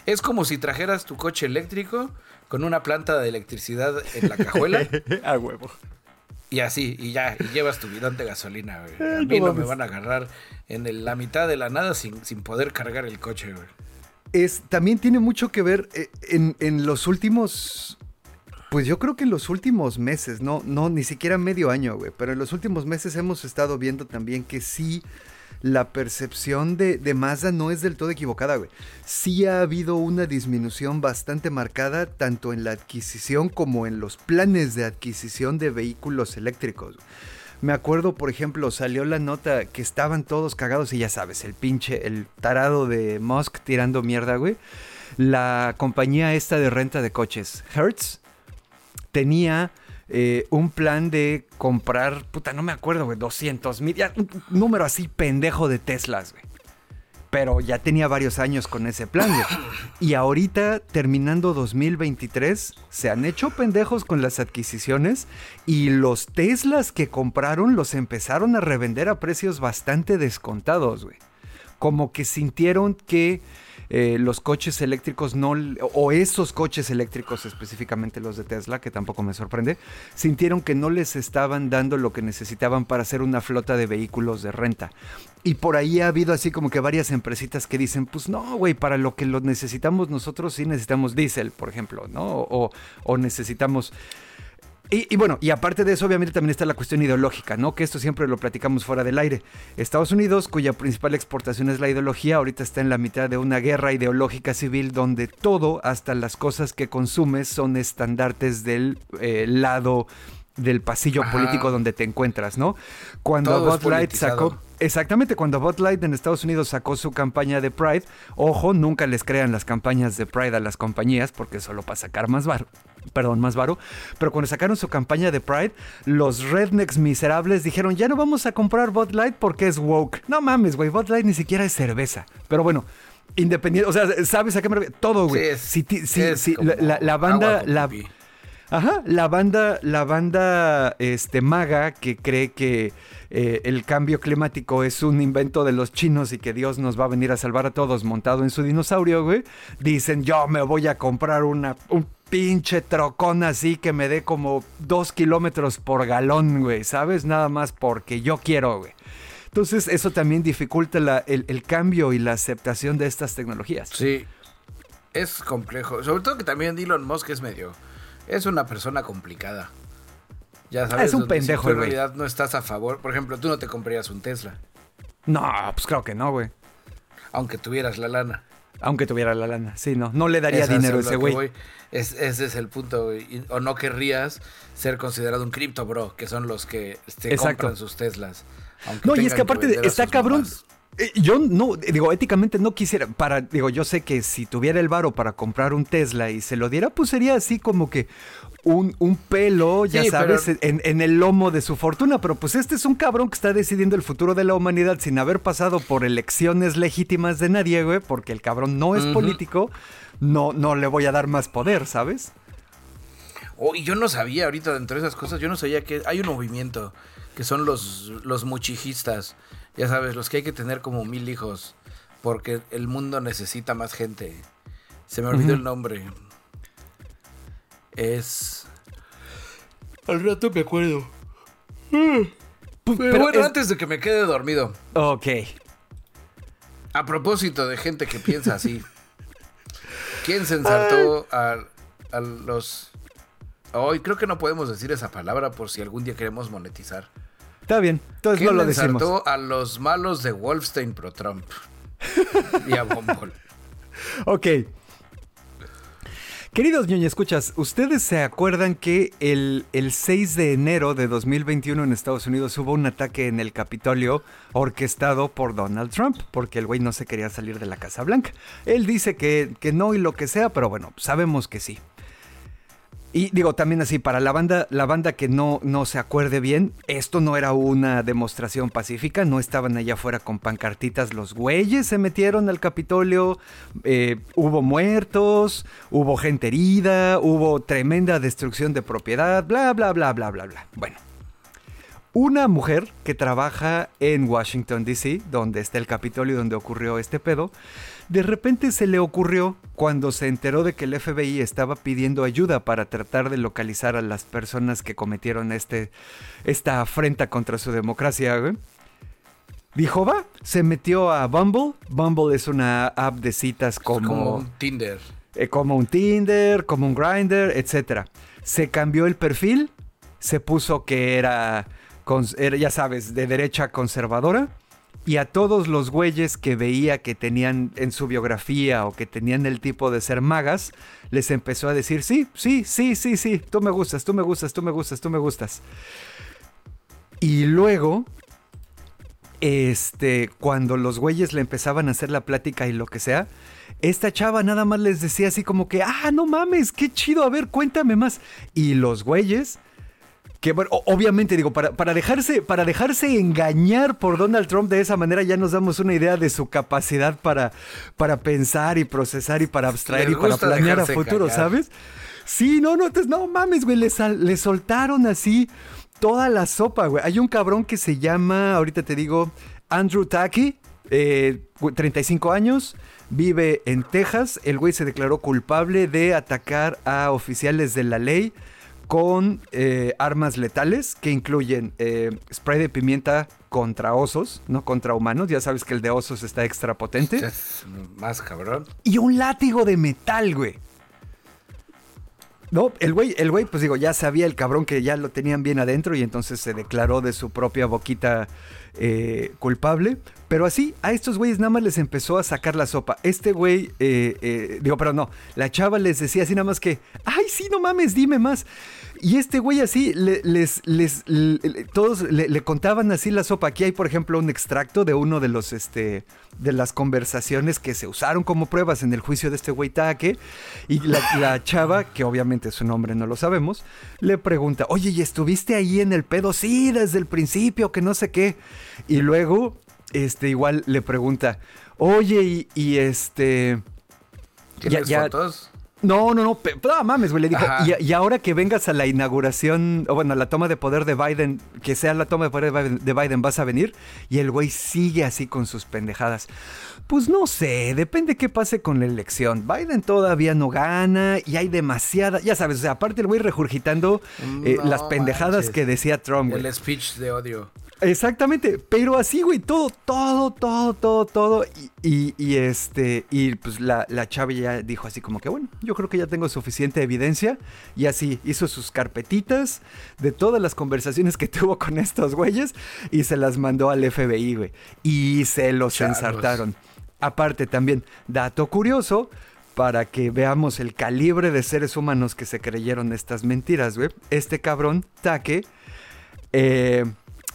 Es como si trajeras tu coche eléctrico con una planta de electricidad en la cajuela a huevo. y así, y ya, y llevas tu bidón de gasolina, güey. A mí no no me van a agarrar en el- la mitad de la nada sin, sin poder cargar el coche, güey. Es, también tiene mucho que ver eh, en, en los últimos. Pues yo creo que en los últimos meses, no, no, ni siquiera medio año, güey. Pero en los últimos meses hemos estado viendo también que sí. La percepción de, de Mazda no es del todo equivocada, güey. Sí ha habido una disminución bastante marcada tanto en la adquisición como en los planes de adquisición de vehículos eléctricos. Me acuerdo, por ejemplo, salió la nota que estaban todos cagados y ya sabes, el pinche, el tarado de Musk tirando mierda, güey. La compañía esta de renta de coches, Hertz, tenía eh, un plan de comprar, puta, no me acuerdo, güey, 200 mil, un número así pendejo de Teslas, güey pero ya tenía varios años con ese plan. Y ahorita, terminando 2023, se han hecho pendejos con las adquisiciones y los Teslas que compraron los empezaron a revender a precios bastante descontados, güey. Como que sintieron que eh, los coches eléctricos no, o esos coches eléctricos específicamente los de Tesla, que tampoco me sorprende, sintieron que no les estaban dando lo que necesitaban para hacer una flota de vehículos de renta. Y por ahí ha habido así como que varias empresitas que dicen, pues no, güey, para lo que lo necesitamos nosotros sí necesitamos diésel, por ejemplo, ¿no? O, o necesitamos y, bueno, y aparte de eso, obviamente también está la cuestión ideológica, ¿no? Que esto siempre lo platicamos fuera del aire. Estados Unidos, cuya principal exportación es la ideología, ahorita está en la mitad de una guerra ideológica civil donde todo, hasta las cosas que consumes, son estandartes del eh, lado del pasillo político donde te encuentras, ¿no? Cuando Bud Light sacó Exactamente, cuando Bud Light en Estados Unidos sacó su campaña de Pride, ojo, nunca les crean las campañas de Pride a las compañías porque solo para sacar más bar, perdón, más varo, pero cuando sacaron su campaña de Pride, los rednecks miserables dijeron, "Ya no vamos a comprar Bud Light porque es woke." No mames, güey, Bud Light ni siquiera es cerveza. Pero bueno, independiente, o sea, ¿sabes a qué me refiero? Todo, güey. Sí, sí, la, banda la Ajá, la banda la banda este maga que cree que eh, el cambio climático es un invento de los chinos y que Dios nos va a venir a salvar a todos montado en su dinosaurio, güey, dicen yo me voy a comprar una, un pinche trocón así que me dé como dos kilómetros por galón, güey, ¿sabes? Nada más porque yo quiero, güey. Entonces eso también dificulta el, el cambio y la aceptación de estas tecnologías. Sí, es complejo. Sobre todo que también Elon Musk es medio... Es una persona complicada. Ya sabes, es un pendejo, en realidad no estás a favor. Por ejemplo, tú no te comprarías un Tesla. No, pues creo que no, güey. Aunque tuvieras la lana. Aunque tuviera la lana, sí, no. No le daría dinero a ese güey. ese es el punto, güey. O no querrías ser considerado un cripto bro, que son los que te compran sus Teslas. no, y es que aparte está cabrón. Eh, yo no, digo, éticamente no quisiera, para, digo, yo sé que si tuviera el varo para comprar un Tesla y se lo diera, pues sería así como que, un, pelo, ya sabes, en, el lomo de su fortuna. Pero pues este es un cabrón que está decidiendo el futuro de la humanidad sin haber pasado por elecciones legítimas de nadie, güey, porque el cabrón no es político. No, no le voy a dar más poder, ¿sabes? Oh, y yo no sabía ahorita dentro de esas cosas, yo no sabía que hay un movimiento que son los, los muchijistas. Ya sabes, los que hay que tener como mil hijos. Porque el mundo necesita más gente. Se me olvidó el nombre. Es. Al rato me acuerdo. Pues, pero, bueno, antes de que me quede dormido. Ok. A propósito de gente que piensa así. ¿Quién se ensartó a, a los... Hoy creo que no podemos decir esa palabra por si algún día queremos monetizar. Está bien, entonces no lo decimos. a los malos de Wolfstein pro Trump? y a Bombol. Ok, Queridos ñoña escuchas, ¿ustedes se acuerdan que el, el, 6 de enero de 2021 en Estados Unidos hubo un ataque en el Capitolio orquestado por Donald Trump? Porque el güey no se quería salir de la Casa Blanca. Él dice que, que no y lo que sea, pero bueno, sabemos que sí. Y digo, también así, para la banda, la banda que no, no se acuerde bien, esto no era una demostración pacífica, no estaban allá afuera con pancartitas, los güeyes se metieron al Capitolio, eh, hubo muertos, hubo gente herida, hubo tremenda destrucción de propiedad, bla, bla, bla, bla, bla, bla. Bueno. Una mujer que trabaja en Washington, D.C., donde está el Capitolio, donde ocurrió este pedo, de repente se le ocurrió, cuando se enteró de que el FBI estaba pidiendo ayuda para tratar de localizar a las personas que cometieron este, esta afrenta contra su democracia, dijo, va, se metió a Bumble. Bumble es una app de citas como... Como un Tinder. Eh, como un Tinder, como un Grinder, etc. Se cambió el perfil, se puso que era, ya sabes, de derecha conservadora y a todos los güeyes que veía que tenían en su biografía o que tenían el tipo de ser magas, les empezó a decir, sí, sí, sí, sí, sí, tú me gustas, tú me gustas, tú me gustas, tú me gustas. Y luego, este, cuando los güeyes le empezaban a hacer la plática y lo que sea, esta chava nada más les decía así como que, ah, no mames, qué chido, a ver, cuéntame más. Y los güeyes que bueno, obviamente digo, para, para, dejarse, para dejarse engañar por Donald Trump de esa manera ya nos damos una idea de su capacidad para, para pensar y procesar y para abstraer y para planear a futuro, ¿sabes? Sí, no, no, entonces, no mames, güey, le, le soltaron así toda la sopa, güey. Hay un cabrón que se llama, ahorita te digo, Andrew Taki, 35 eh, años, vive en Texas. El güey se declaró culpable de atacar a oficiales de la ley con eh, armas letales que incluyen eh, spray de pimienta contra osos, no contra humanos. Ya sabes que el de osos está extra potente. Es más cabrón. Y un látigo de metal, güey. No, el güey, el güey, pues digo, ya sabía el cabrón que ya lo tenían bien adentro y entonces se declaró de su propia boquita eh, culpable. Pero así, a estos güeyes nada más les empezó a sacar la sopa. Este güey, eh, eh, digo, pero no, la chava les decía así nada más que, ay, sí, no mames, dime más. Y este güey así, les, les, todos le, contaban así la sopa. Aquí hay, por ejemplo, un extracto de uno de los, este, de las conversaciones que se usaron como pruebas en el juicio de este güey Taque. Y la, chava, que obviamente su nombre no lo sabemos, le pregunta, oye, ¿y estuviste ahí en el pedo? Sí, desde el principio, que no sé qué. Y luego, este, igual le pregunta, oye, y, este... ¿Tienes fotos? No, no, no, no mames, güey. Le dijo, y, ahora que vengas a la inauguración, o bueno, a la toma de poder de Biden, que sea la toma de poder de Biden, vas a venir. Y el güey sigue así con sus pendejadas. Pues no sé, depende qué pase con la elección. Biden todavía no gana y hay demasiada, ya sabes, o sea, aparte el güey regurgitando eh, las pendejadas que decía Trump, güey. El speech de odio. Exactamente, pero así, güey, todo, todo, todo, todo, todo. Y, este, y pues la, la chava ya dijo así como que, bueno, yo creo que ya tengo suficiente evidencia. Y así hizo sus carpetitas de todas las conversaciones que tuvo con estos güeyes y se las mandó al FBI, güey. Y se los ensartaron. Aparte también, dato curioso, para que veamos el calibre de seres humanos que se creyeron estas mentiras, güey. Este cabrón, Taque, eh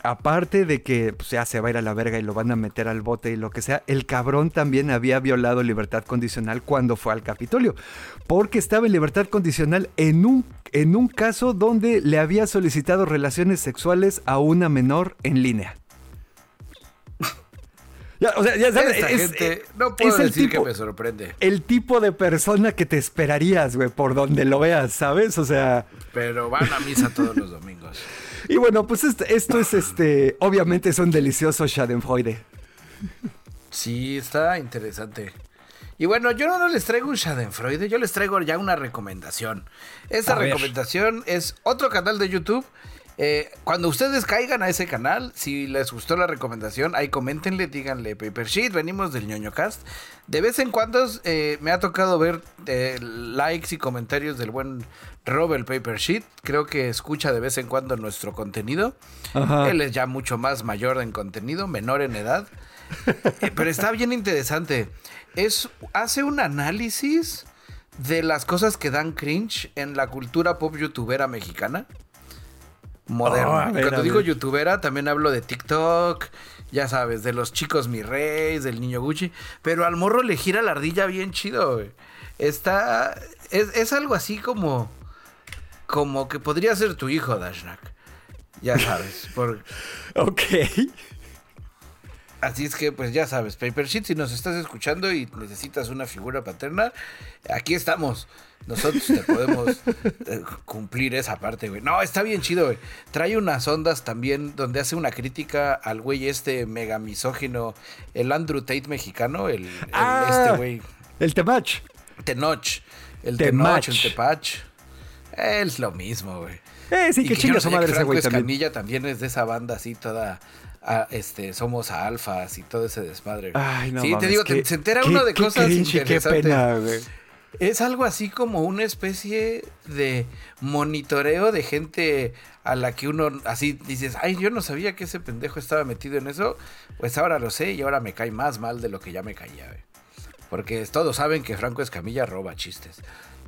aparte de que pues, ya se va a ir a la verga y lo van a meter al bote y lo que sea, el cabrón también había violado libertad condicional cuando fue al Capitolio. Porque estaba en libertad condicional en un, en un caso donde le había solicitado relaciones sexuales a una menor en línea. Ya, o sea, ya sabes, es, no puedo decir que me sorprende. El tipo de persona que te esperarías, güey, por donde lo veas, ¿sabes? O sea. Pero van a misa todos los domingos. Y bueno, pues esto, es este. Obviamente es un delicioso Schadenfreude. Sí, está interesante. Y bueno, yo no les traigo un Schadenfreude, yo les traigo ya una recomendación. Esta recomendación es otro canal de YouTube eh, cuando ustedes caigan a ese canal, si les gustó la recomendación, ahí coméntenle, díganle Paper Sheet, venimos del ñoño cast. De vez en cuando eh, me ha tocado ver eh, likes y comentarios del buen Robert Paper Sheet. Creo que escucha de vez en cuando nuestro contenido. Él es ya mucho más mayor en contenido, menor en edad. pero está bien interesante. Es, hace un análisis de las cosas que dan cringe en la cultura pop youtubera mexicana moderna. Oh, Cuando digo youtubera, también hablo de TikTok, ya sabes, de los chicos mi rey, del niño Gucci. Pero al morro le gira la ardilla bien chido, güey. Está. Es, algo así como. Como que podría ser tu hijo, Dashnak. Ya sabes. Por... ok. Así es que, pues ya sabes, Paper Sheet, si nos estás escuchando y necesitas una figura paterna, aquí estamos. Nosotros te podemos eh, cumplir esa parte, güey. No, está bien chido, güey. Trae unas ondas también donde hace una crítica al güey este mega misógino, el Andrew Tate mexicano, el, ah, este güey. El Temach. Tenoch. El Tenoch, el Tepach. Es lo mismo, güey. Eh, sí, que chinga su madre ese güey también. también es de esa banda así toda este, somos alfas y todo ese desmadre. Ay, no sí, te digo, se entera uno de cosas interesantes. Es algo así como una especie de monitoreo de gente a la que uno así dices, ay, yo no sabía que ese pendejo estaba metido en eso, pues ahora lo sé y ahora me cae más mal de lo que ya me caía. Porque todos saben que Franco Escamilla roba chistes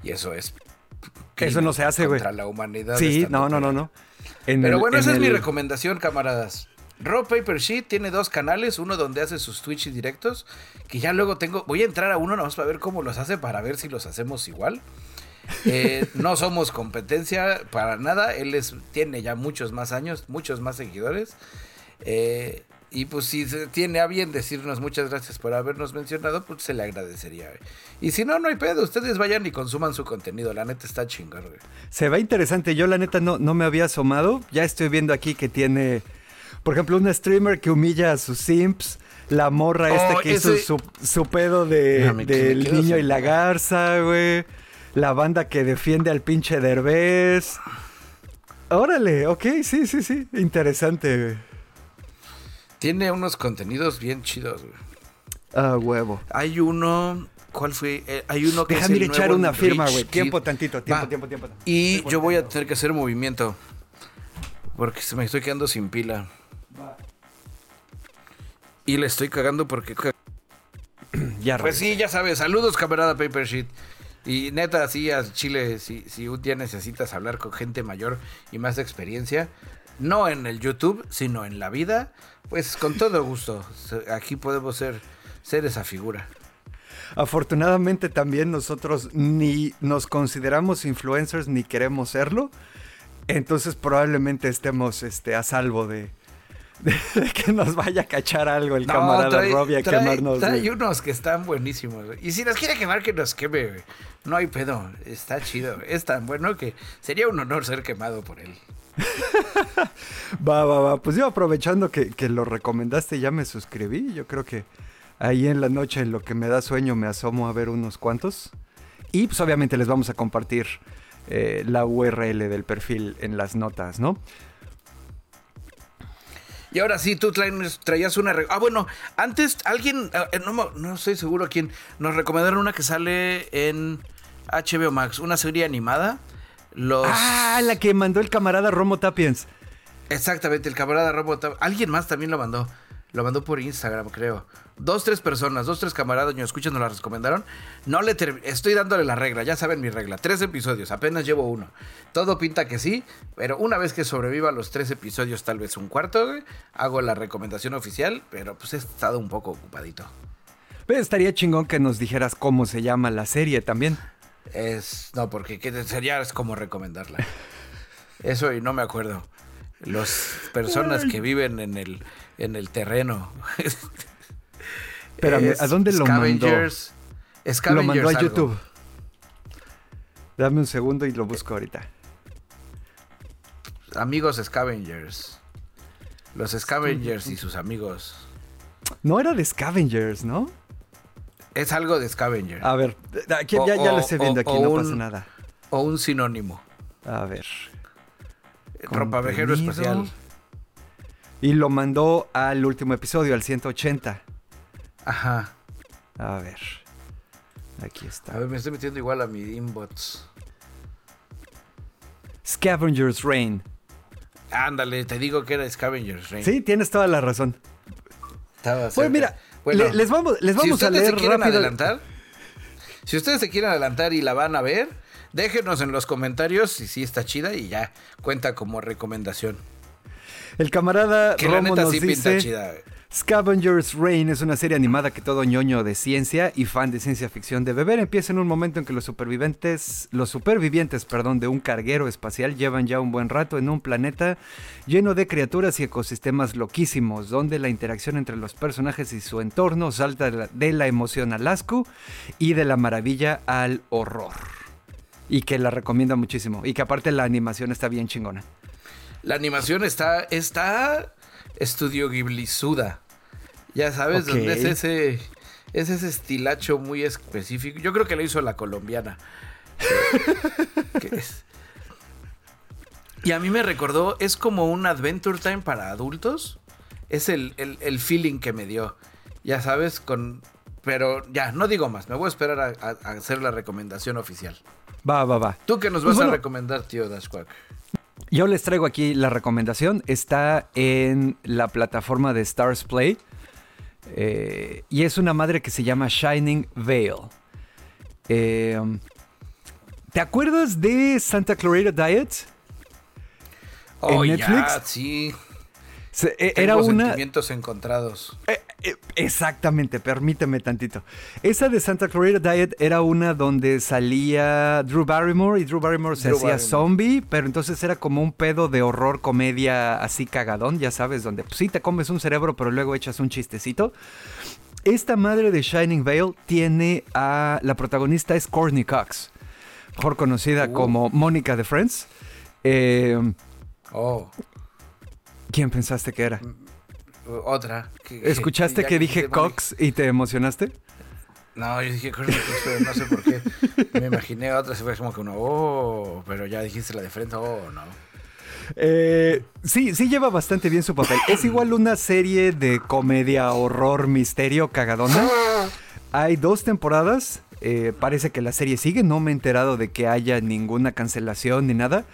y eso es Eso no se hace, güey. Contra la humanidad. Sí, no, no, no, no. En Pero el- bueno, en esa es mi recomendación, camaradas. Raw Paper Sheet tiene dos canales, uno donde hace sus Twitch y directos, que ya luego tengo, voy a entrar a uno nomás para ver cómo los hace, para ver si los hacemos igual. Eh, no somos competencia para nada, él es, tiene ya muchos más años, muchos más seguidores. Eh, y pues si tiene a bien decirnos muchas gracias por habernos mencionado, pues se le agradecería. güey. Y si no, no hay pedo, ustedes vayan y consuman su contenido, la neta está chingón. güey. Se ve interesante. Yo la neta no, no me había asomado. Ya estoy viendo aquí que tiene, por ejemplo, un streamer que humilla a sus simps. La morra Oh, esta que hizo su, su pedo de, me del niño y la garza, güey. La banda que defiende al pinche Derbez. Órale, ok, sí, sí, sí. Interesante, güey. Tiene unos contenidos bien chidos. güey. Ah, huevo. Hay uno. ¿Cuál fue? Eh, hay uno que Déjame echar nuevo una firma, güey. Tiempo tantito, tiempo, Va. tiempo, tiempo. Y yo voy a tener que hacer movimiento. Porque se me estoy quedando sin pila. Y le estoy cagando porque. Ya, Pues sí, ya sabes. Saludos, camarada Paper Sheet. Y neta, sí, a Chile, si, si un día necesitas hablar con gente mayor y más de experiencia, no en el YouTube, sino en la vida, pues con todo gusto. Aquí podemos ser, ser esa figura. Afortunadamente también nosotros ni nos consideramos influencers ni queremos serlo. Entonces probablemente estemos este, a salvo de que nos vaya a cachar algo el No, camarada trae- Robbie a trae- quemarnos. Trae güey. unos que están buenísimos. güey. Y si nos quiere quemar, que nos queme. güey. No hay pedo. Está chido. Es tan bueno que sería un honor ser quemado por él. Va, va, va. Pues yo aprovechando que, que lo recomendaste ya me suscribí. Yo creo que ahí en la noche en lo que me da sueño me asomo a ver unos cuantos. Y pues obviamente les vamos a compartir eh, la URL del perfil en las notas, ¿no? Y ahora sí, tú traías una... Ah, bueno, antes alguien, ah, eh, no, no estoy seguro quién, nos recomendaron una que sale en HBO Max, una serie animada. Los... Ah, la que mandó el camarada Romo Tapiens. Exactamente, el camarada Robo. Tab- Alguien más también lo mandó. Lo mandó por Instagram, creo. Dos, tres personas, dos, tres camaradas, yo escuchan, nos la recomendaron. No le estoy dándole la regla, ya saben mi regla. Tres episodios, apenas llevo uno. Todo pinta que sí, pero una vez que sobreviva los tres episodios, tal vez un cuarto, hago la recomendación oficial, pero pues he estado un poco ocupadito. Pero estaría chingón que nos dijeras cómo se llama la serie también. Es. No, porque ¿qué sería es como recomendarla. Eso y no me acuerdo. Las personas que viven en el, en el terreno. Es ¿a dónde lo mandó? Scavengers- Lo Scavengers mandó a algo. YouTube. Dame un segundo y lo busco ahorita. Amigos Scavengers. Los Scavengers y sus amigos. No era de Scavengers, ¿no? Es algo de Scavenger. A ver, aquí, O- ya, ya lo estoy viendo o- aquí, o no un- pasa nada. O un sinónimo. A ver. Contenido. especial. Y lo mandó al último episodio, al 180. Ajá. A ver. Aquí A está. ver, me estoy metiendo igual a mi inbox. Scavenger's Reign. Ándale, te digo que era Scavengers. Reign. Sí, tienes toda la razón. Estaba Pues cerca. mira, Bueno, le- les vamos, les vamos si a ustedes leer se quieren rápido. adelantar, si ustedes se quieren adelantar y la van a ver, déjenos en los comentarios si sí está chida y ya cuenta como recomendación. El camarada Que Romo nos sí dice... chida. Scavenger's Reign es una serie animada que todo ñoño de ciencia y fan de ciencia ficción debe ver. Empieza en un momento en que los supervivientes, los supervivientes, perdón, de un carguero espacial llevan ya un buen rato en un planeta lleno de criaturas y ecosistemas loquísimos, donde la interacción entre los personajes y su entorno salta de la, de la emoción al asco y de la maravilla al horror. Y que la recomienda muchísimo. Y que aparte la animación está bien chingona. La animación está, está estudio Ghiblizuda. Ya sabes, donde es ese, es ese estilacho muy específico. Yo creo que lo hizo la colombiana. Es- Y a mí me recordó, es como un Adventure Time para adultos. Es el, el- el feeling que me dio. Ya sabes, con... Pero ya, no digo más. Me voy a esperar a, a- a hacer la recomendación oficial. Va, va, va. ¿Tú qué nos Pues vas bueno. a recomendar, tío Dashquack? Yo les traigo aquí la recomendación. Está en la plataforma de Stars Play. Eh, y es una madre que se llama Shining Veil. Eh, ¿Te acuerdas de Santa Clarita Diet? Oh, en Netflix. Ya, sí. E, era una. Sentimientos encontrados. Eh, eh, exactamente, permíteme tantito. Esa de Santa Clarita Diet era una donde salía Drew Barrymore y Drew Barrymore se hacía zombie, pero entonces era como un pedo de horror comedia así cagadón, ya sabes, donde pues, sí te comes un cerebro, pero luego echas un chistecito. Esta madre de Shining Vale tiene a. La protagonista es Courtney Cox, mejor conocida uh. como Mónica de Friends. Eh, oh. ¿Quién pensaste que era? Otra. ¿Escuchaste que, dije Cox y te emocionaste? No, yo dije Courtney Cox, pero no sé por qué. Me imaginé otra, se fue como que uno, oh, pero ya dijiste la de frente, oh, no. Eh, sí, sí lleva bastante bien su papel. Es igual una serie de comedia, horror, misterio, cagadona. Hay dos temporadas. Eh, parece que la serie sigue. No me he enterado de que haya ninguna cancelación ni nada.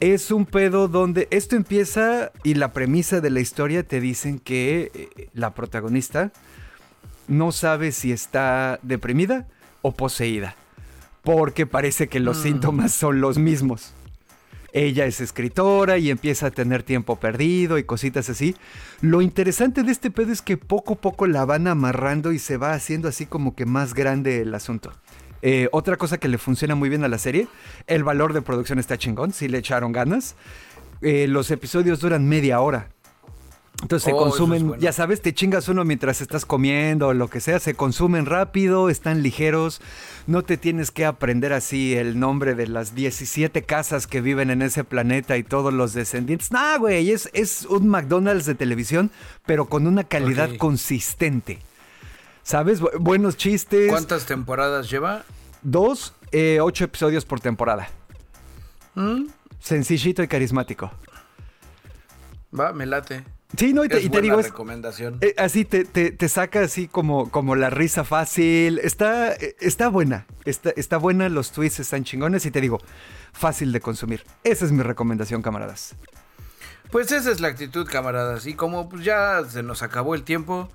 Es un pedo donde esto empieza y la premisa de la historia te dicen que eh, la protagonista no sabe si está deprimida o poseída. Porque parece que los mm. síntomas son los mismos ella es escritora y empieza a tener tiempo perdido y cositas así. Lo interesante de este pedo es que poco a poco la van amarrando y se va haciendo así como que más grande el asunto. Eh, otra cosa que le funciona muy bien a la serie, el valor de producción está chingón, si le echaron ganas. Eh, los episodios duran media hora. Entonces se oh, consumen, ya sabes, te chingas uno mientras estás comiendo o lo que sea, se consumen rápido, están ligeros, no te tienes que aprender así el nombre de las 17 casas que viven en ese planeta y todos los descendientes. Nah, güey, es, es un McDonald's de televisión, pero con una calidad consistente. ¿Sabes? buenos chistes. ¿Cuántas temporadas lleva? Dos, eh, ocho episodios por temporada. ¿Mm? Sencillito y carismático. Va, me late. Sí, no, y te, digo. recomendación. Eh, así te, te, saca así como, como la risa fácil. Está, eh, está buena. Está, está buena, los twists están chingones y te digo, fácil de consumir. Esa es mi recomendación, camaradas. Pues esa es la actitud, camaradas. Y como pues, ya se nos acabó el tiempo,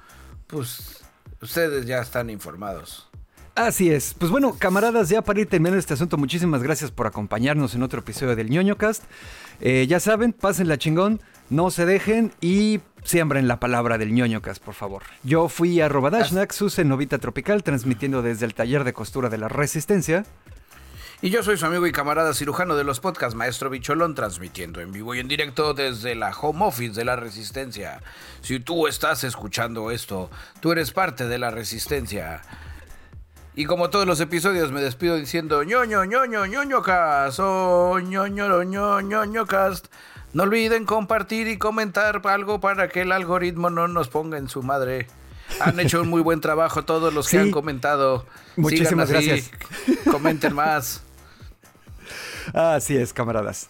pues ustedes ya están informados. Así es. Pues bueno, camaradas, ya para ir terminando este asunto, muchísimas gracias por acompañarnos en otro episodio del ñoño cast. Eh, ya saben, pasen la chingón no se dejen y siembren la palabra del ñoñocas, por favor. Yo fui a Robadashnak, su Novita Tropical, transmitiendo desde el taller de costura de la Resistencia. Y yo soy su amigo y camarada cirujano de los podcasts, Maestro Bicholón, transmitiendo en vivo y en directo desde la home office de la Resistencia. Si tú estás escuchando esto, tú eres parte de la Resistencia. Y como todos los episodios me despido diciendo ñoño, ñoño, ñoñocas, oh ñoño, ñoño, ñoñocast. No olviden compartir y comentar algo para que el algoritmo no nos ponga en su madre. Han hecho un muy buen trabajo todos los que han comentado. Muchísimas gracias. Comenten más. Así es, camaradas.